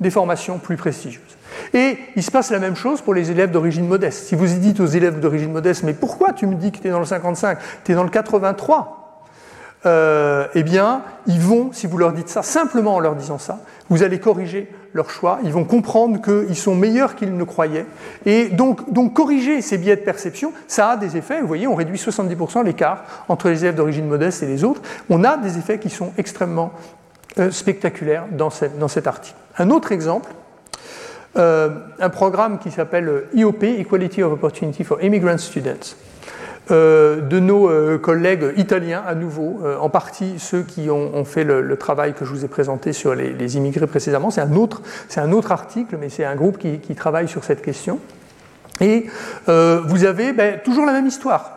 des formations plus prestigieuses. Et il se passe la même chose pour les élèves d'origine modeste. Si vous dites aux élèves d'origine modeste, mais pourquoi tu me dis que tu es dans le 55, tu es dans le 83 euh, eh bien, ils vont, si vous leur dites ça, simplement en leur disant ça, vous allez corriger leur choix, ils vont comprendre qu'ils sont meilleurs qu'ils ne croyaient. Et donc, corriger ces biais de perception, ça a des effets. Vous voyez, on réduit 70% l'écart entre les élèves d'origine modeste et les autres. On a des effets qui sont extrêmement euh, spectaculaires dans, cet article. Un autre exemple, euh, un programme qui s'appelle EOP, Equality of Opportunity for Immigrant Students, euh, de nos euh, collègues italiens à nouveau, en partie ceux qui ont, fait le, travail que je vous ai présenté sur les, immigrés précédemment. C'est un, autre, un autre article, mais c'est un groupe qui, travaille sur cette question. Et vous avez ben, toujours la même histoire.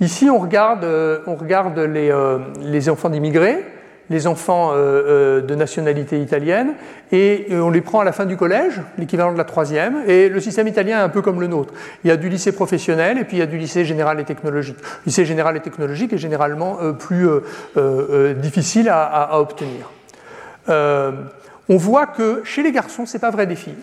Ici, on regarde, on regarde les, les enfants d'immigrés les enfants euh, euh, de nationalité italienne et euh, on les prend à la fin du collège, l'équivalent de la troisième, et le système italien est un peu comme le nôtre. Il y a du lycée professionnel et puis il y a du lycée général et technologique. Le lycée général et technologique est généralement plus difficile à, obtenir. on voit que chez les garçons, c'est pas vrai des filles,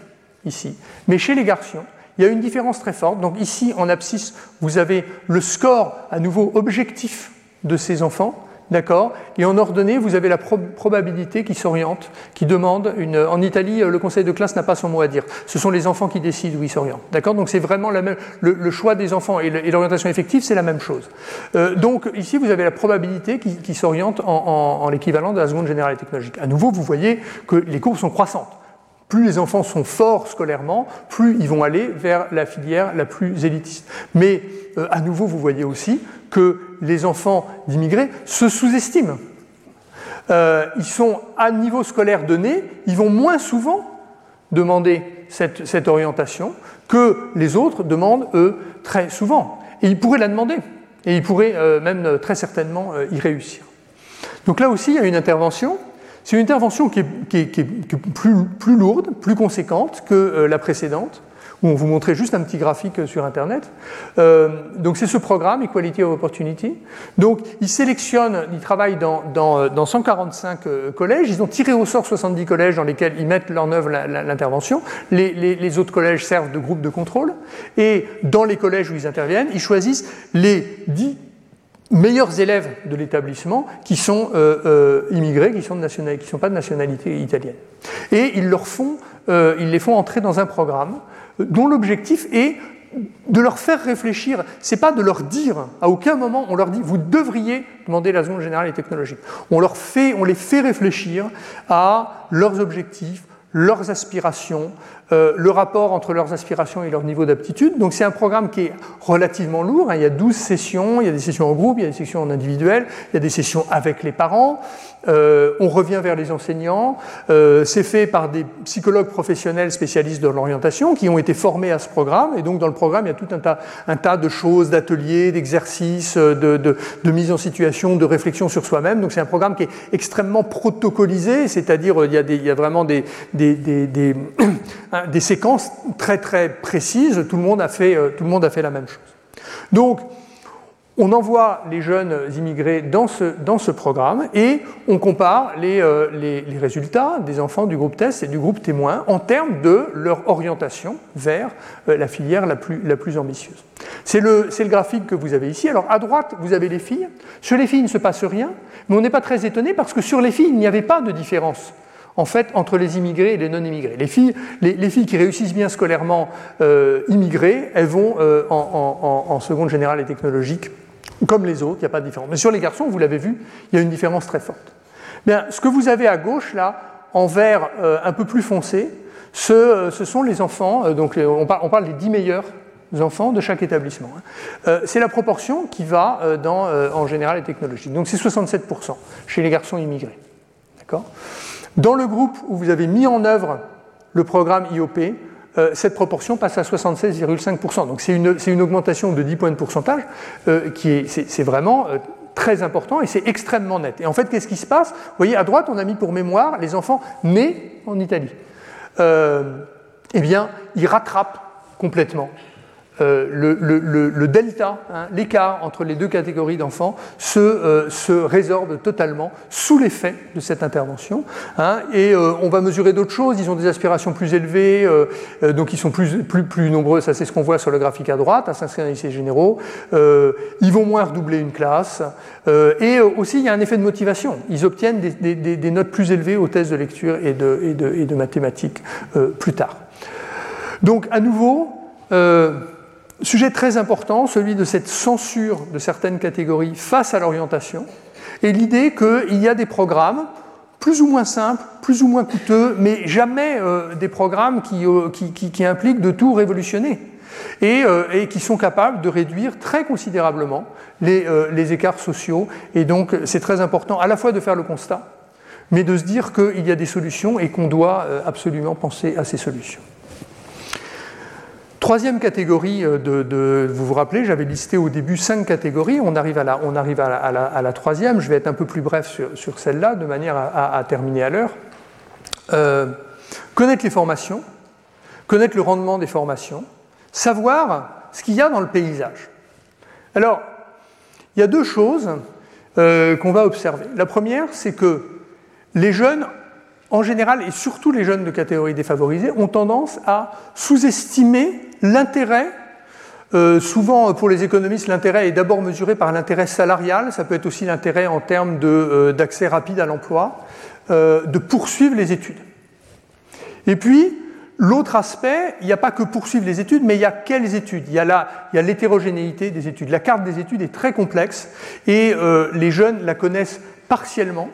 ici, mais chez les garçons, il y a une différence très forte. Donc ici, en abscisse, vous avez le score à nouveau objectif de ces enfants. D'accord Et en ordonnée, vous avez la probabilité qui s'oriente, qui demande une. En Italie, le conseil de classe n'a pas son mot à dire. Ce sont les enfants qui décident où ils s'orientent. D'accord Donc c'est vraiment la même. Le, choix des enfants et l'orientation effective, c'est la même chose. Euh, donc ici, vous avez la probabilité qui, s'oriente en, en l'équivalent de la seconde générale technologique. À nouveau, vous voyez que les courbes sont croissantes. Plus les enfants sont forts scolairement, plus ils vont aller vers la filière la plus élitiste. Mais euh, à nouveau, vous voyez aussi que les enfants d'immigrés se sous-estiment. Euh, ils sont à niveau scolaire donné, ils vont moins souvent demander cette, orientation que les autres demandent, eux, très souvent. Et ils pourraient la demander, et ils pourraient euh, même très certainement y réussir. Donc là aussi, il y a une intervention. C'est une intervention qui est, plus, plus, lourde, plus conséquente que la précédente où on vous montrait juste un petit graphique sur Internet. Euh, donc c'est ce programme, Equality of Opportunity. Donc ils sélectionnent, ils travaillent dans, dans, 145 euh, collèges, ils ont tiré au sort 70 collèges dans lesquels ils mettent en œuvre l'intervention. Les, les, autres collèges servent de groupe de contrôle. Et dans les collèges où ils interviennent, ils choisissent les 10 meilleurs élèves de l'établissement qui sont immigrés, qui ne sont pas de nationalité italienne. Et ils, leur font, ils les font entrer dans un programme dont l'objectif est de leur faire réfléchir, c'est pas de leur dire, à aucun moment on leur dit vous devriez demander la zone générale et technologique. On, leur fait, on les fait réfléchir à leurs objectifs, leurs aspirations, euh, le rapport entre leurs aspirations et leur niveau d'aptitude. Donc c'est un programme qui est relativement lourd. Hein. Il y a 12 sessions, il y a des sessions en groupe, il y a des sessions en individuel, il y a des sessions avec les parents. Euh, on revient vers les enseignants. Euh, c'est fait par des psychologues professionnels spécialistes de l'orientation qui ont été formés à ce programme. Et donc dans le programme, il y a tout un tas, un tas de choses, d'ateliers, d'exercices, de, mise en situation, de réflexion sur soi-même. Donc c'est un programme qui est extrêmement protocolisé, c'est-à-dire il, y a vraiment des, des séquences très très précises, tout le monde a fait, euh, tout le monde a fait la même chose. Donc, on envoie les jeunes immigrés dans ce, programme et on compare les, euh, les, résultats des enfants du groupe test et du groupe témoin en termes de leur orientation vers euh, la filière la plus, la plus ambitieuse. C'est le, le, graphique que vous avez ici. Alors à droite, vous avez les filles. Sur les filles, il ne se passe rien, mais on n'est pas très étonné parce que sur les filles, il n'y avait pas de différence en fait, entre les immigrés et les non-immigrés. Les filles, les, filles qui réussissent bien scolairement euh, immigrées, elles vont euh, en, seconde générale et technologique, comme les autres, il n'y a pas de différence. Mais sur les garçons, vous l'avez vu, il y a une différence très forte. Bien, ce que vous avez à gauche, là, en vert euh, un peu plus foncé, ce, sont les enfants, donc on parle, des 10 meilleurs enfants de chaque établissement. Hein. c'est la proportion qui va en général et technologique. Donc c'est 67% chez les garçons immigrés. D'accord? Dans le groupe où vous avez mis en œuvre le programme IOP, euh, cette proportion passe à 76,5%. Donc c'est une, augmentation de 10 points de pourcentage euh, qui est, vraiment euh, très important et c'est extrêmement net. Et en fait, qu'est-ce qui se passe? Vous voyez, à droite, on a mis pour mémoire les enfants nés en Italie. eh bien, ils rattrapent complètement euh, le, delta, hein, l'écart entre les deux catégories d'enfants, se, euh, se, résorbe totalement sous l'effet de cette intervention. Hein, et euh, on va mesurer d'autres choses. Ils ont des aspirations plus élevées, donc ils sont plus, plus, plus nombreux. Ça, c'est ce qu'on voit sur le graphique à droite, à s'inscrire dans les lycées généraux. ils vont moins redoubler une classe. et aussi, il y a un effet de motivation. Ils obtiennent des, des, des notes plus élevées aux tests de lecture et de, et de, et de mathématiques plus tard. Donc, à nouveau, Sujet très important, celui de cette censure de certaines catégories face à l'orientation, et l'idée qu'il y a des programmes plus ou moins simples, plus ou moins coûteux, mais jamais euh, des programmes euh, qui, impliquent de tout révolutionner. Et, euh, et, qui sont capables de réduire très considérablement les, les écarts sociaux. Et donc c'est très important à la fois de faire le constat, mais de se dire qu'il y a des solutions et qu'on doit absolument penser à ces solutions. Troisième catégorie, euh, de, vous vous rappelez, j'avais listé au début cinq catégories, on arrive à la, on arrive à la, troisième, je vais être un peu plus bref sur, celle-là, de manière à, terminer à l'heure. Euh, connaître les formations, connaître le rendement des formations, savoir ce qu'il y a dans le paysage. Alors, il y a deux choses euh, qu'on va observer. La première, c'est que les jeunes en général, et surtout les jeunes de catégorie défavorisée, ont tendance à sous-estimer l'intérêt. Euh, souvent, pour les économistes, l'intérêt est d'abord mesuré par l'intérêt salarial, ça peut être aussi l'intérêt en termes euh, d'accès rapide à l'emploi, euh, de poursuivre les études. Et puis, l'autre aspect, il n'y a pas que poursuivre les études, mais il y a quelles études? Il y a l'hétérogénéité des études. La carte des études est très complexe et les jeunes la connaissent partiellement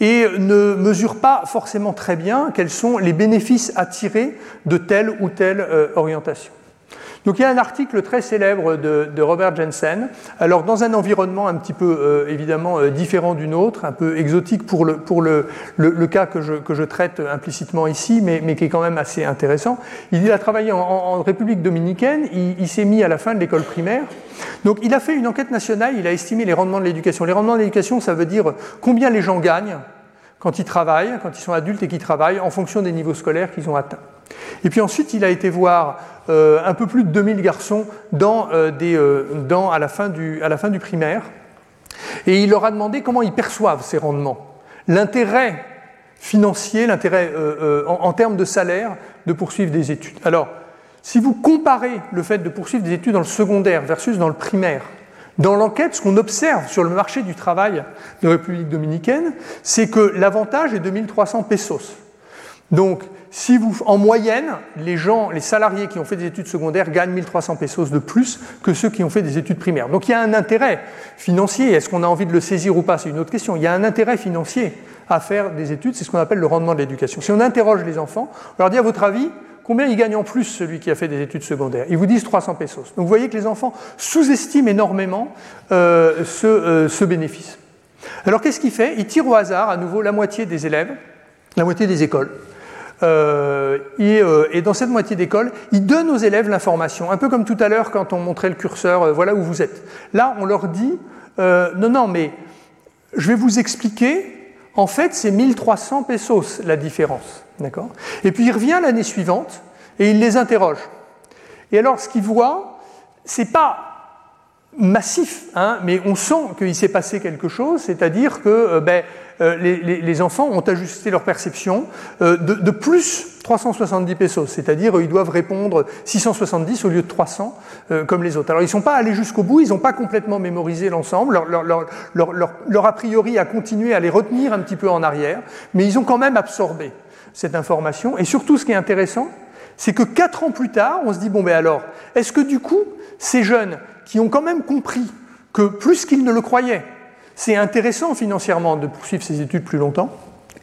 et ne mesurent pas forcément très bien quels sont les bénéfices à tirer de telle ou telle euh, orientation. Donc il y a un article très célèbre de, Robert Jensen, alors dans un environnement un petit peu euh, évidemment euh, différent du nôtre, un peu exotique pour le, pour le, le, cas que je, que je, traite implicitement ici, mais, mais, qui est quand même assez intéressant. Il a travaillé en, République dominicaine, il, s'est mis à la fin de l'école primaire. Donc il a fait une enquête nationale, il a estimé les rendements de l'éducation. Les rendements de l'éducation, ça veut dire combien les gens gagnent quand ils travaillent, quand ils sont adultes et qu'ils travaillent, en fonction des niveaux scolaires qu'ils ont atteints. Et puis ensuite, il a été voir un peu plus de 2000 garçons euh, euh, à, la fin du, primaire, et il leur a demandé comment ils perçoivent ces rendements, l'intérêt financier, l'intérêt en, termes de salaire de poursuivre des études. Alors, si vous comparez le fait de poursuivre des études dans le secondaire versus dans le primaire, Dans l'enquête, ce qu'on observe sur le marché du travail de République dominicaine, c'est que l'avantage est de 1300 pesos. Donc, si vous, en moyenne, les gens, les salariés qui ont fait des études secondaires gagnent 1300 pesos de plus que ceux qui ont fait des études primaires. Donc il y a un intérêt financier. Est-ce qu'on a envie de le saisir ou pas? C'est une autre question. Il y a un intérêt financier à faire des études. C'est ce qu'on appelle le rendement de l'éducation. Si on interroge les enfants, on leur dit à votre avis, combien il gagne en plus celui qui a fait des études secondaires? Ils vous disent 300 pesos. Donc vous voyez que les enfants sous-estiment énormément euh, euh, ce bénéfice. Alors qu'est-ce qu'il fait? Il tire au hasard à nouveau la moitié des élèves, la moitié des écoles. Euh, euh, et, dans cette moitié d'école, il donne aux élèves l'information, un peu comme tout à l'heure quand on montrait le curseur, euh, voilà où vous êtes. Là, on leur dit, non, non, mais je vais vous expliquer, en fait, c'est 1300 pesos la différence. D'accord? Et puis il revient l'année suivante et il les interroge. Et alors, ce qu'il voit, c'est pas massif, hein, mais on sent qu'il s'est passé quelque chose, c'est-à-dire que ben, euh, les, enfants ont ajusté leur perception euh, de, plus 370 pesos, c'est-à-dire ils doivent répondre 670 au lieu de 300 euh, comme les autres. Alors ils ne sont pas allés jusqu'au bout, ils n'ont pas complètement mémorisé l'ensemble, leur, a priori a continué à les retenir un petit peu en arrière, mais ils ont quand même absorbé cette information. Et surtout ce qui est intéressant, c'est que quatre ans plus tard, on se dit, bon ben alors, est-ce que du coup, ces jeunes qui ont quand même compris que plus qu'ils ne le croyaient, c'est intéressant financièrement de poursuivre ces études plus longtemps.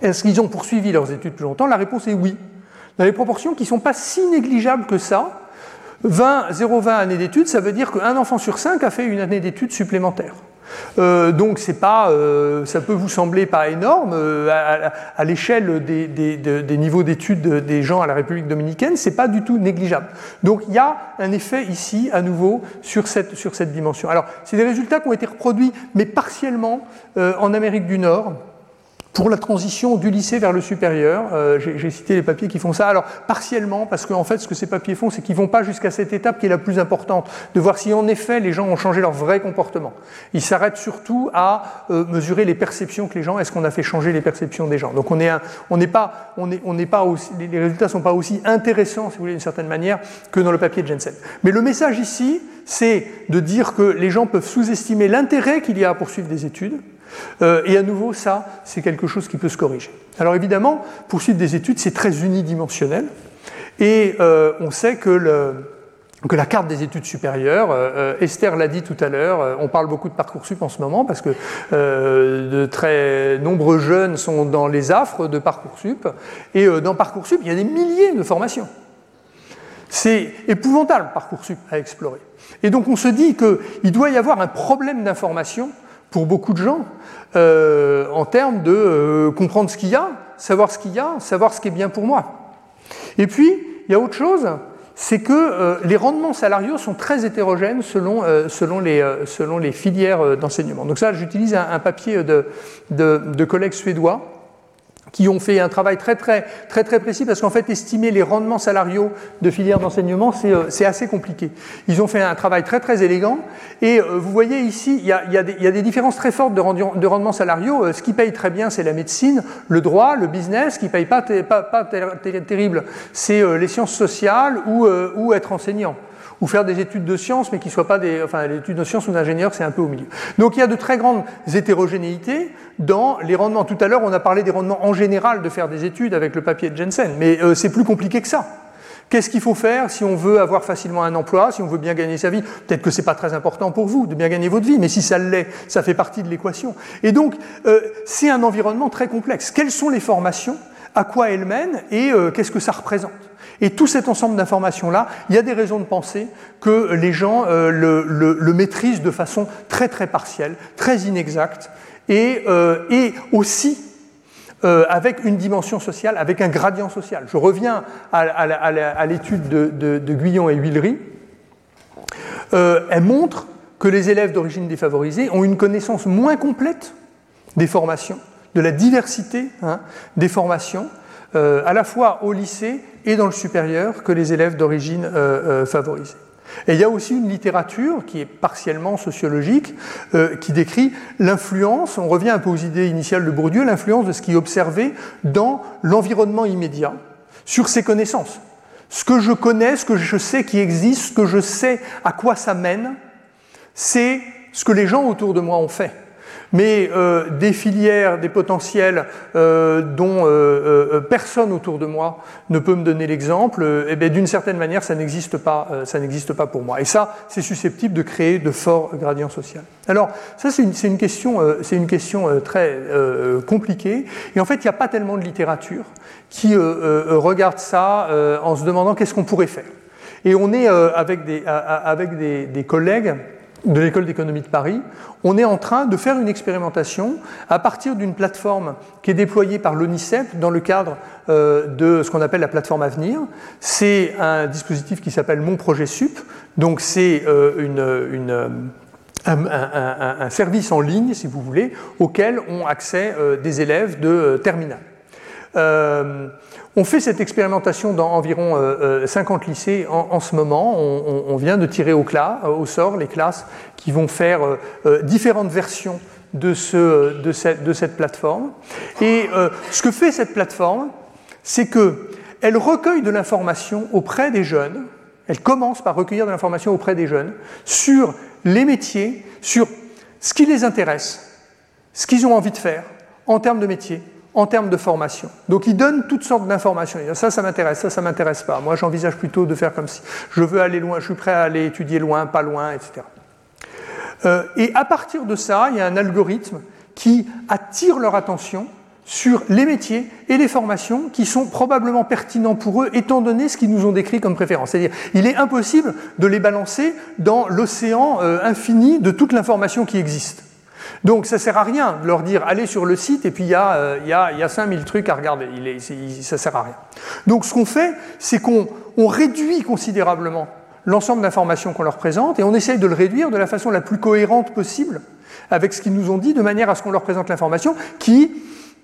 Est-ce qu'ils ont poursuivi leurs études plus longtemps? La réponse est oui. Dans les proportions qui ne sont pas si négligeables que ça, 20, 0,20 années d'études, ça veut dire qu'un enfant sur cinq a fait une année d'études supplémentaire. Euh, donc c'est pas, euh, ça peut vous sembler pas énorme euh, à, l'échelle des, niveaux d'études des gens à la République dominicaine, c'est pas du tout négligeable. Donc il y a un effet ici à nouveau sur cette, sur cette dimension. Alors c'est des résultats qui ont été reproduits, mais partiellement en Amérique du Nord pour la transition du lycée vers le supérieur. Euh, j'ai cité les papiers qui font ça. Alors, partiellement, parce qu'en fait, ce que ces papiers font, c'est qu'ils vont pas jusqu'à cette étape qui est la plus importante, de voir si en effet les gens ont changé leur vrai comportement. Ils s'arrêtent surtout à euh, mesurer les perceptions que les gens, est-ce qu'on a fait changer les perceptions des gens. Donc, on on n'est pas, on est, on n'est pas aussi, les résultats sont pas aussi intéressants, si vous voulez, d'une certaine manière, que dans le papier de Jensen. Mais le message ici, c'est de dire que les gens peuvent sous-estimer l'intérêt qu'il y a à poursuivre des études, euh, et à nouveau, ça, c'est quelque chose qui peut se corriger. Alors évidemment, poursuivre des études, c'est très unidimensionnel. Et euh, on sait que, la carte des études supérieures, euh, Esther l'a dit tout à l'heure, on parle beaucoup de Parcoursup en ce moment parce que de très nombreux jeunes sont dans les affres de Parcoursup. Et dans Parcoursup, il y a des milliers de formations. C'est épouvantable, Parcoursup, à explorer. Et donc on se dit qu'il doit y avoir un problème d'information pour beaucoup de gens euh, en termes de euh, comprendre ce qu'il y a, savoir ce qu'il y a, savoir ce qui est bien pour moi. Et puis, il y a autre chose, c'est que euh, les rendements salariaux sont très hétérogènes selon, selon, les, selon les filières d'enseignement. Donc ça, j'utilise un, papier de, de collègues suédois qui ont fait un travail très très très très précis parce qu'en fait estimer les rendements salariaux de filières d'enseignement c'est euh, assez compliqué. Ils ont fait un travail très très élégant et euh, vous voyez ici il y, a, y a y, a, des, différences très fortes de, de rendements salariaux. Euh, ce qui paye très bien c'est la médecine, le droit, le business. Ce qui paye pas pas, pas terrible c'est les sciences sociales ou, ou être enseignant ou faire des études de sciences, mais qui soient pas des. Enfin, les études de sciences ou d'ingénieur, c'est un peu au milieu. Donc il y a de très grandes hétérogénéités dans les rendements. Tout à l'heure, on a parlé des rendements en général de faire des études avec le papier de Jensen, mais euh, c'est plus compliqué que ça. Qu'est-ce qu'il faut faire si on veut avoir facilement un emploi, si on veut bien gagner sa vie? Peut-être que ce n'est pas très important pour vous de bien gagner votre vie, mais si ça l'est, ça fait partie de l'équation. Et donc, euh, c'est un environnement très complexe. Quelles sont les formations? À quoi elles mènent? Et euh, qu'est-ce que ça représente? Et tout cet ensemble d'informations-là, il y a des raisons de penser que les gens euh, le, maîtrisent de façon très très partielle, très inexacte, et, euh, aussi euh, avec une dimension sociale, avec un gradient social. Je reviens à, l'étude de, Guyon et Huillery. elle montre que les élèves d'origine défavorisée ont une connaissance moins complète des formations, de la diversité hein, des formations, à la fois au lycée et dans le supérieur que les élèves d'origine euh, euh, favorisée. Et il y a aussi une littérature qui est partiellement sociologique, euh, qui décrit l'influence, on revient un peu aux idées initiales de Bourdieu, l'influence de ce qui est observé dans l'environnement immédiat sur ses connaissances. Ce que je connais, ce que je sais qui existe, ce que je sais à quoi ça mène, c'est ce que les gens autour de moi ont fait mais euh, des filières, des potentiels euh, dont euh, personne autour de moi ne peut me donner l'exemple, eh bien d'une certaine manière, ça n'existe pas, ça n'existe pas pour moi. Et ça, c'est susceptible de créer de forts gradients sociaux. Alors, ça, c'est une, une, question, c'est une question très compliquée. Et en fait, il n'y a pas tellement de littérature qui regarde ça en se demandant qu'est-ce qu'on pourrait faire. Et on est avec, des, avec des, des collègues de l'école d'économie de Paris, on est en train de faire une expérimentation à partir d'une plateforme qui est déployée par l'ONICEP dans le cadre euh, de ce qu'on appelle la plateforme Avenir. C'est un dispositif qui s'appelle Mon Projet Sup, donc c'est euh, un, service en ligne, si vous voulez, auquel ont accès euh, des élèves de terminale. On fait cette expérimentation dans environ 50 lycées en, ce moment. On, vient de tirer au, au sort les classes qui vont faire euh, euh, différentes versions de, ce, de, cette, plateforme. Et euh, ce que fait cette plateforme, c'est qu'elle recueille de l'information auprès des jeunes, elle commence par recueillir de l'information auprès des jeunes sur les métiers, sur ce qui les intéresse, ce qu'ils ont envie de faire en termes de métier, en termes de formation. Donc ils donnent toutes sortes d'informations. Ça, ça m'intéresse, ça, ça m'intéresse pas. Moi, j'envisage plutôt de faire comme si je veux aller loin, je suis prêt à aller étudier loin, pas loin, etc. Euh, et à partir de ça, il y a un algorithme qui attire leur attention sur les métiers et les formations qui sont probablement pertinents pour eux, étant donné ce qu'ils nous ont décrit comme préférence. C'est-à-dire, il est impossible de les balancer dans l'océan euh, infini de toute l'information qui existe. Donc ça ne sert à rien de leur dire allez sur le site et puis il y, a, euh, y, a, y a 5000 trucs à regarder. Ça ne sert à rien. Donc ce qu'on fait, c'est qu'on réduit considérablement l'ensemble d'informations qu'on leur présente et on essaye de le réduire de la façon la plus cohérente possible avec ce qu'ils nous ont dit, de manière à ce qu'on leur présente l'information qui,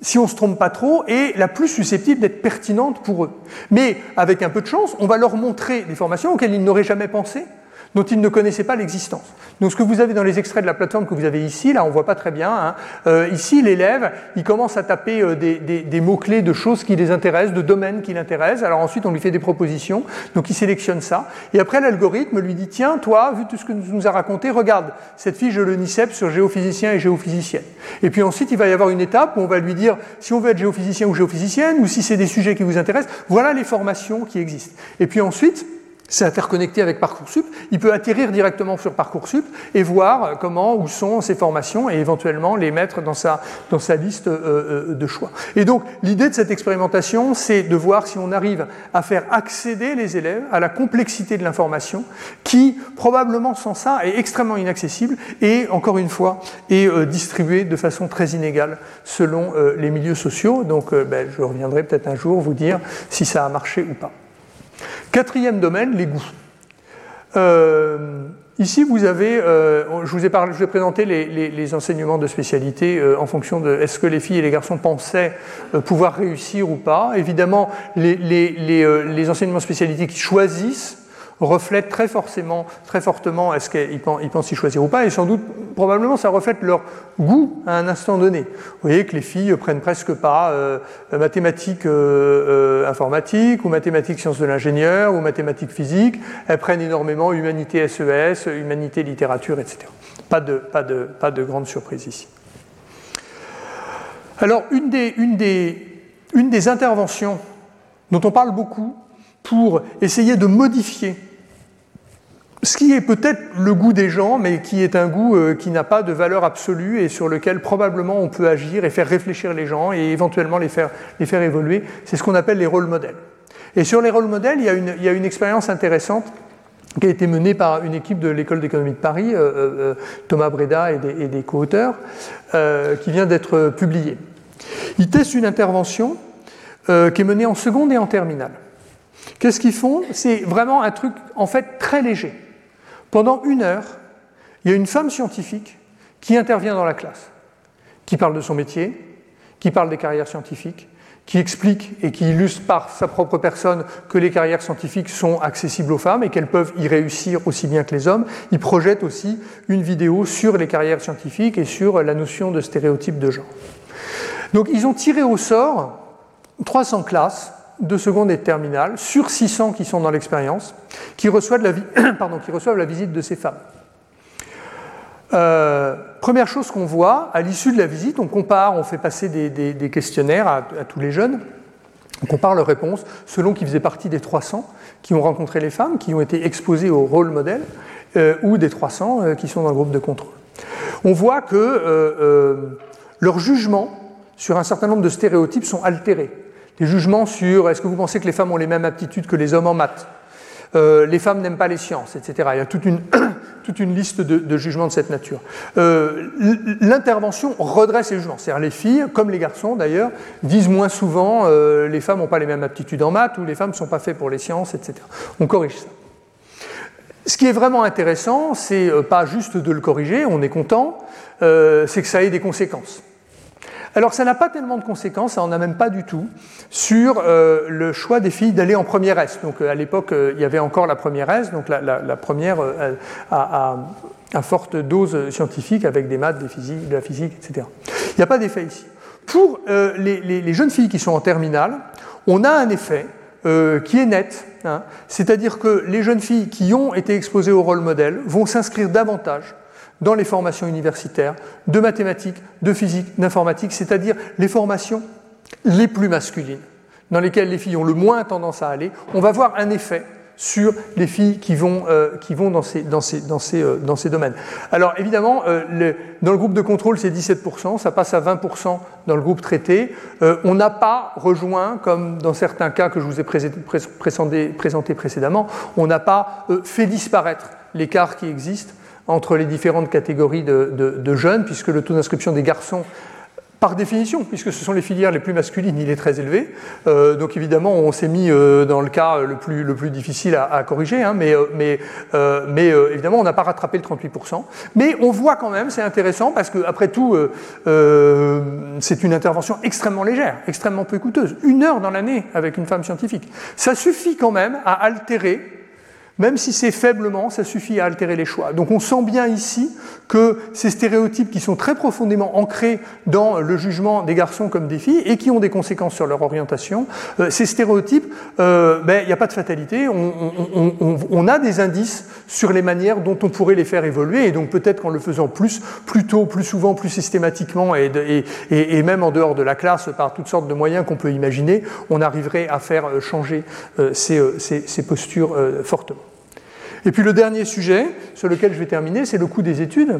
si on ne se trompe pas trop, est la plus susceptible d'être pertinente pour eux. Mais avec un peu de chance, on va leur montrer des formations auxquelles ils n'auraient jamais pensé, dont ils ne connaissaient pas l'existence. Donc ce que vous avez dans les extraits de la plateforme que vous avez ici, là on voit pas très bien, hein, euh, ici l'élève, il commence à taper euh, des, des mots-clés de choses qui les intéressent, de domaines qui l'intéressent, alors ensuite on lui fait des propositions, donc il sélectionne ça, et après l'algorithme lui dit, tiens, toi, vu tout ce que tu nous as raconté, regarde cette fiche de l'ONICEP sur géophysicien et géophysicienne. Et puis ensuite il va y avoir une étape où on va lui dire, si on veut être géophysicien ou géophysicienne, ou si c'est des sujets qui vous intéressent, voilà les formations qui existent. Et puis ensuite, c'est interconnecté avec Parcoursup, il peut atterrir directement sur Parcoursup et voir comment, où sont ces formations et éventuellement les mettre dans sa, dans sa liste euh, euh, de choix. Et donc l'idée de cette expérimentation, c'est de voir si on arrive à faire accéder les élèves à la complexité de l'information qui, probablement sans ça, est extrêmement inaccessible et, encore une fois, est euh, distribuée de façon très inégale selon les milieux sociaux. Donc ben, je reviendrai peut-être un jour vous dire si ça a marché ou pas. Quatrième domaine, les goûts. Euh, ici, vous avez, euh, je, vous ai présenter les, enseignements de spécialité euh, en fonction de est-ce que les filles et les garçons pensaient pouvoir réussir ou pas. Évidemment, les, les enseignements de spécialité qui choisissent reflète très forcément, très fortement est-ce qu'ils pensent y choisir ou pas, et sans doute, probablement, ça reflète leur goût à un instant donné. Vous voyez que les filles prennent presque pas euh, mathématiques euh, euh, informatiques, ou mathématiques sciences de l'ingénieur, ou mathématiques physiques, elles prennent énormément humanité SES, humanité littérature, etc. Pas de, pas de, pas de grande surprise ici. Alors, une des, une des, une des interventions dont on parle beaucoup pour essayer de modifier ce qui est peut-être le goût des gens, mais qui est un goût euh, qui n'a pas de valeur absolue et sur lequel probablement on peut agir et faire réfléchir les gens et éventuellement les faire, les faire évoluer, c'est ce qu'on appelle les rôles modèles. Et sur les rôles modèles, il y a une, il y a une expérience intéressante qui a été menée par une équipe de l'école d'économie de Paris, euh, euh, Thomas Breda et des, des co-auteurs, qui vient d'être publiée. Ils testent une intervention qui est menée en seconde et en terminale. Qu'est-ce qu'ils font? C'est vraiment un truc en fait très léger. Pendant une heure, il y a une femme scientifique qui intervient dans la classe, qui parle de son métier, qui parle des carrières scientifiques, qui explique et qui illustre par sa propre personne que les carrières scientifiques sont accessibles aux femmes et qu'elles peuvent y réussir aussi bien que les hommes. Il projette aussi une vidéo sur les carrières scientifiques et sur la notion de stéréotype de genre. Donc ils ont tiré au sort 300 classes de seconde et de terminale sur 600 qui sont dans l'expérience, qui, reçoivent la qui visite de ces femmes. première chose qu'on voit à l'issue de la visite, on compare, on fait passer des, questionnaires à, tous les jeunes, on compare leurs réponses selon qu'ils faisaient partie des 300 qui ont rencontré les femmes, qui ont été exposées au rôle modèle, ou des 300 qui sont dans le groupe de contrôle. On voit que leurs jugements sur un certain nombre de stéréotypes sont altérés. Des jugements sur est-ce que vous pensez que les femmes ont les mêmes aptitudes que les hommes en maths? Euh, les femmes n'aiment pas les sciences, etc. Il y a toute une, liste de, jugements de cette nature. Euh, l'intervention redresse les jugements. C'est-à-dire les filles, comme les garçons d'ailleurs, disent moins souvent euh, les femmes n'ont pas les mêmes aptitudes en maths ou les femmes ne sont pas faites pour les sciences, etc. On corrige ça. Ce qui est vraiment intéressant, c'est pas juste de le corriger, on est content, c'est que ça ait des conséquences. Alors ça n'a pas tellement de conséquences, ça n'en a même pas du tout, sur euh, le choix des filles d'aller en première S. Donc euh, à l'époque, euh, il y avait encore la première S, donc la, première à, forte dose scientifique avec des maths, des physiques, de la physique, etc. Il n'y a pas d'effet ici. Pour les, jeunes filles qui sont en terminale, on a un effet qui est net. Hein. C'est-à-dire que les jeunes filles qui ont été exposées au rôle modèle vont s'inscrire davantage dans les formations universitaires de mathématiques, de physique, d'informatique, c'est-à-dire les formations les plus masculines, dans lesquelles les filles ont le moins tendance à aller, on va voir un effet sur les filles qui vont, euh, qui vont dans, ces, dans, ces, dans, ces, euh, dans ces domaines. Alors évidemment, euh, dans le groupe de contrôle, c'est 17%, ça passe à 20% dans le groupe traité. on n'a pas rejoint, comme dans certains cas que je vous ai présenté, présenté précédemment, on n'a pas fait disparaître l'écart qui existe entre les différentes catégories de, jeunes, puisque le taux d'inscription des garçons par définition, puisque ce sont les filières les plus masculines, il est très élevé. Euh, donc évidemment, on s'est mis euh, dans le cas le plus, le plus difficile à, corriger, hein, mais, euh, mais, mais évidemment, on n'a pas rattrapé le 38%. Mais on voit quand même, c'est intéressant, parce qu'après tout, c'est une intervention extrêmement légère, extrêmement peu coûteuse. Une heure dans l'année avec une femme scientifique. Ça suffit quand même à altérer même si c'est faiblement, ça suffit à altérer les choix. Donc on sent bien ici que ces stéréotypes qui sont très profondément ancrés dans le jugement des garçons comme des filles et qui ont des conséquences sur leur orientation, euh, ces stéréotypes, euh, ben, il n'y a pas de fatalité, on, a des indices sur les manières dont on pourrait les faire évoluer et donc peut-être qu'en le faisant plus, plus tôt, plus souvent, plus systématiquement et, et, même en dehors de la classe par toutes sortes de moyens qu'on peut imaginer, on arriverait à faire euh, changer ces, ces postures fortement. Et puis le dernier sujet sur lequel je vais terminer, c'est le coût des études.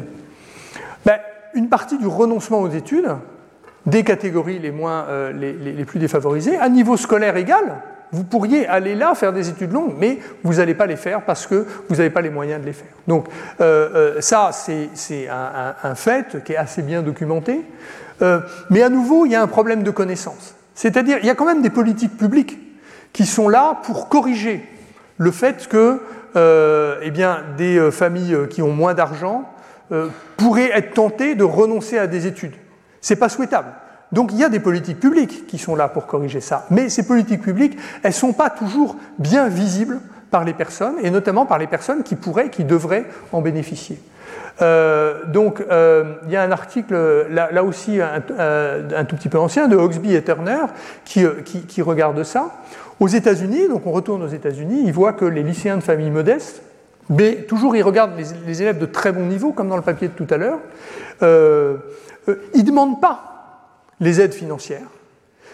Ben, une partie du renoncement aux études, des catégories les, moins, euh, les, plus défavorisées, à niveau scolaire égal, vous pourriez aller là faire des études longues, mais vous n'allez pas les faire parce que vous n'avez pas les moyens de les faire. Donc euh, euh, ça, c'est un, un, fait qui est assez bien documenté. mais à nouveau, il y a un problème de connaissance. C'est-à-dire, il y a quand même des politiques publiques qui sont là pour corriger le fait que eh bien, des euh, familles euh, qui ont moins d'argent pourraient être tentées de renoncer à des études. Ce n'est pas souhaitable. Donc il y a des politiques publiques qui sont là pour corriger ça. Mais ces politiques publiques, elles ne sont pas toujours bien visibles par les personnes, et notamment par les personnes qui pourraient, qui devraient en bénéficier. Donc il y a un article, là, aussi un, tout petit peu ancien, de Hoxby et Turner, qui, qui, regarde ça. Aux États-Unis, donc on retourne aux États-Unis, ils voient que les lycéens de familles modestes, mais toujours ils regardent les, élèves de très bon niveau, comme dans le papier de tout à l'heure, euh, euh, ils ne demandent pas les aides financières.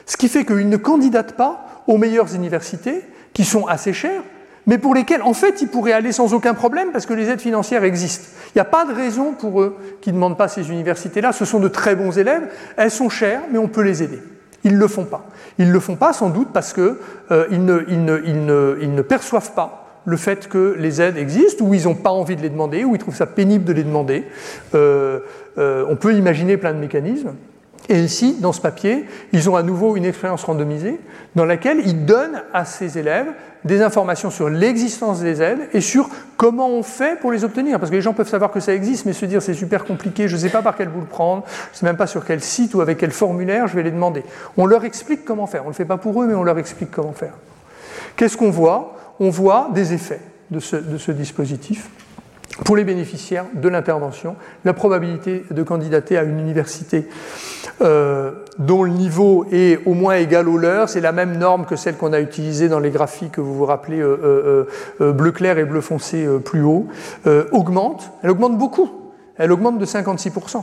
Ce qui fait qu'ils ne candidatent pas aux meilleures universités, qui sont assez chères, mais pour lesquelles, en fait, ils pourraient aller sans aucun problème parce que les aides financières existent. Il n'y a pas de raison pour eux qui ne demandent pas ces universités-là. Ce sont de très bons élèves, elles sont chères, mais on peut les aider. Ils ne le font pas. Ils ne le font pas sans doute parce qu'ils euh, ne, perçoivent pas le fait que les aides existent, ou ils n'ont pas envie de les demander, ou ils trouvent ça pénible de les demander. Euh, euh, on peut imaginer plein de mécanismes. Et ici, dans ce papier, ils ont à nouveau une expérience randomisée dans laquelle ils donnent à ces élèves des informations sur l'existence des aides et sur comment on fait pour les obtenir. Parce que les gens peuvent savoir que ça existe, mais se dire c'est super compliqué, je ne sais pas par quel bout le prendre, je ne sais même pas sur quel site ou avec quel formulaire je vais les demander. On leur explique comment faire. On ne le fait pas pour eux, mais on leur explique comment faire. Qu'est-ce qu'on voit? On voit des effets de ce, de ce dispositif pour les bénéficiaires de l'intervention, la probabilité de candidater à une université euh, dont le niveau est au moins égal au leur, c'est la même norme que celle qu'on a utilisée dans les graphiques que vous vous rappelez, euh, euh, bleu clair et bleu foncé plus haut, augmente. Elle augmente beaucoup. Elle augmente de 56%.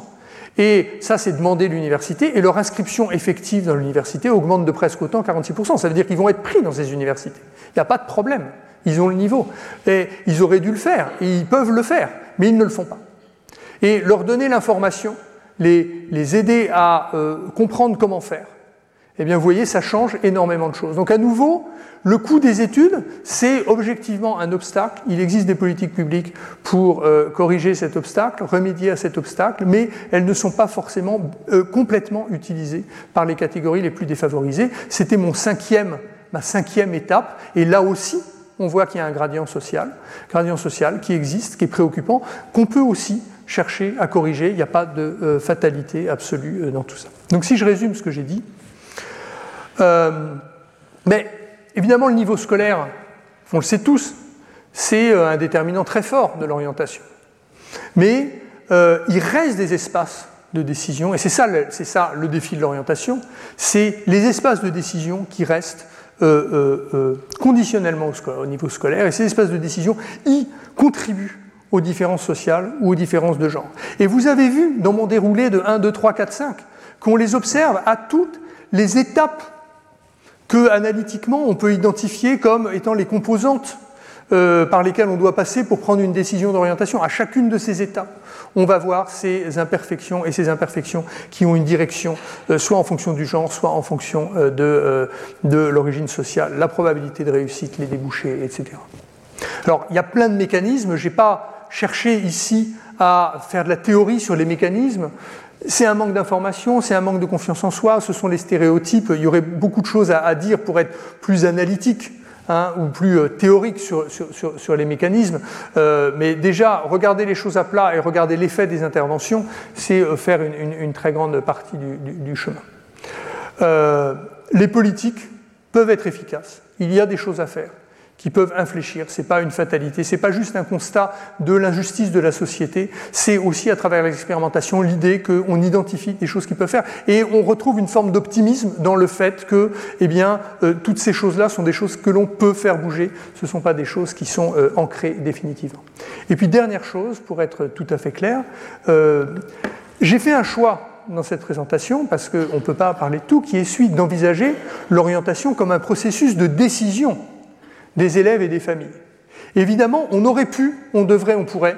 Et ça, c'est demander l'université, et leur inscription effective dans l'université augmente de presque autant, 46%. Ça veut dire qu'ils vont être pris dans ces universités. Il n'y a pas de problème. Ils ont le niveau. Ils auraient dû le faire, et ils peuvent le faire, mais ils ne le font pas. Et leur donner l'information, les, les, aider à euh, comprendre comment faire, eh bien, vous voyez, ça change énormément de choses. Donc, à nouveau, le coût des études, c'est objectivement un obstacle. Il existe des politiques publiques pour euh, corriger cet obstacle, remédier à cet obstacle, mais elles ne sont pas forcément euh, complètement utilisées par les catégories les plus défavorisées. C'était mon cinquième, ma cinquième étape, et là aussi, on voit qu'il y a un gradient social, qui existe, qui est préoccupant, qu'on peut aussi chercher à corriger. Il n'y a pas de euh, fatalité absolue dans tout ça. Donc, si je résume ce que j'ai dit, mais Évidemment, le niveau scolaire, on le sait tous, c'est euh, un déterminant très fort de l'orientation. Mais euh, il reste des espaces de décision, et c'est ça, le défi de l'orientation, c'est les espaces de décision qui restent euh, conditionnellement au, niveau scolaire, et ces espaces de décision y contribuent aux différences sociales ou aux différences de genre. Et vous avez vu dans mon déroulé de 1, 2, 3, 4, 5 qu'on les observe à toutes les étapes que analytiquement on peut identifier comme étant les composantes euh, par lesquelles on doit passer pour prendre une décision d'orientation. À chacune de ces étapes, on va voir ces imperfections et ces imperfections qui ont une direction, euh, soit en fonction du genre, soit en fonction euh, de, de l'origine sociale, la probabilité de réussite, les débouchés, etc. Alors, il y a plein de mécanismes. Je n'ai pas cherché ici à faire de la théorie sur les mécanismes. C'est un manque d'information, c'est un manque de confiance en soi, ce sont les stéréotypes. Il y aurait beaucoup de choses à, dire pour être plus analytique hein, ou plus euh, théorique sur, les mécanismes. Euh, mais déjà, regarder les choses à plat et regarder l'effet des interventions, c'est euh, faire une, très grande partie du, chemin. Les politiques peuvent être efficaces. Il y a des choses à faire qui peuvent infléchir. Ce n'est pas une fatalité, ce n'est pas juste un constat de l'injustice de la société, c'est aussi à travers l'expérimentation l'idée qu'on identifie des choses qui peuvent faire. Et on retrouve une forme d'optimisme dans le fait que eh bien, euh, toutes ces choses-là sont des choses que l'on peut faire bouger, ce ne sont pas des choses qui sont euh, ancrées définitivement. Et puis dernière chose, pour être tout à fait clair, euh, j'ai fait un choix dans cette présentation, parce qu'on ne peut pas parler de tout, qui est celui d'envisager l'orientation comme un processus de décision des élèves et des familles. Évidemment, on aurait pu, on devrait, on pourrait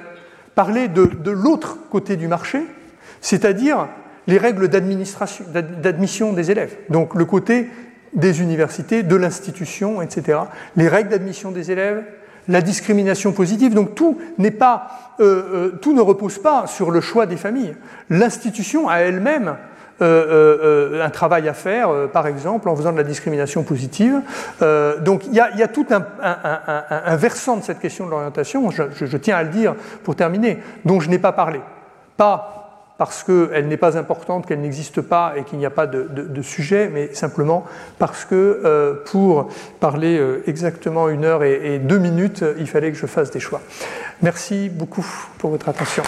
parler de, l'autre côté du marché, c'est-à-dire les règles d'admission des élèves. Donc le côté des universités, de l'institution, etc. Les règles d'admission des élèves, la discrimination positive. Donc tout n'est pas, euh, euh, tout ne repose pas sur le choix des familles. L'institution a elle-même un travail à faire, par exemple, en faisant de la discrimination positive. donc il y, a, tout un, versant de cette question de l'orientation, je, tiens à le dire pour terminer, dont je n'ai pas parlé. Pas parce qu'elle n'est pas importante, qu'elle n'existe pas et qu'il n'y a pas de, sujet, mais simplement parce que pour parler exactement une heure et deux minutes, il fallait que je fasse des choix. Merci beaucoup pour votre attention.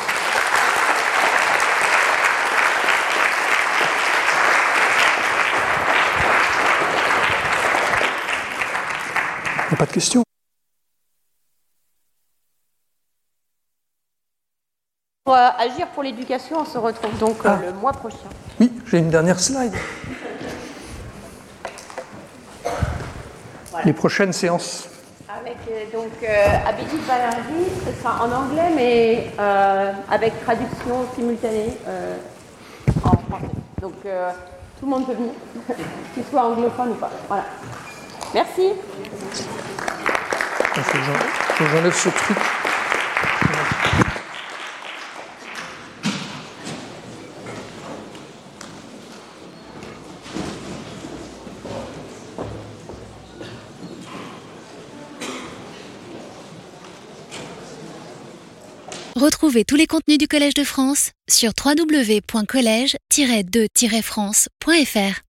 Il n'y a pas de questions. Pour euh, agir pour l'éducation, on se retrouve donc euh, ah. le mois prochain. Oui, j'ai une dernière slide. Les prochaines séances. Avec euh, donc euh, Abhijit ce sera en anglais, mais avec traduction simultanée en français. Donc tout le monde peut venir, qu'il soit anglophone ou pas. Voilà. Merci. J'enlève. Retrouvez tous les contenus du Collège de France sur www.colège-2-france.fr.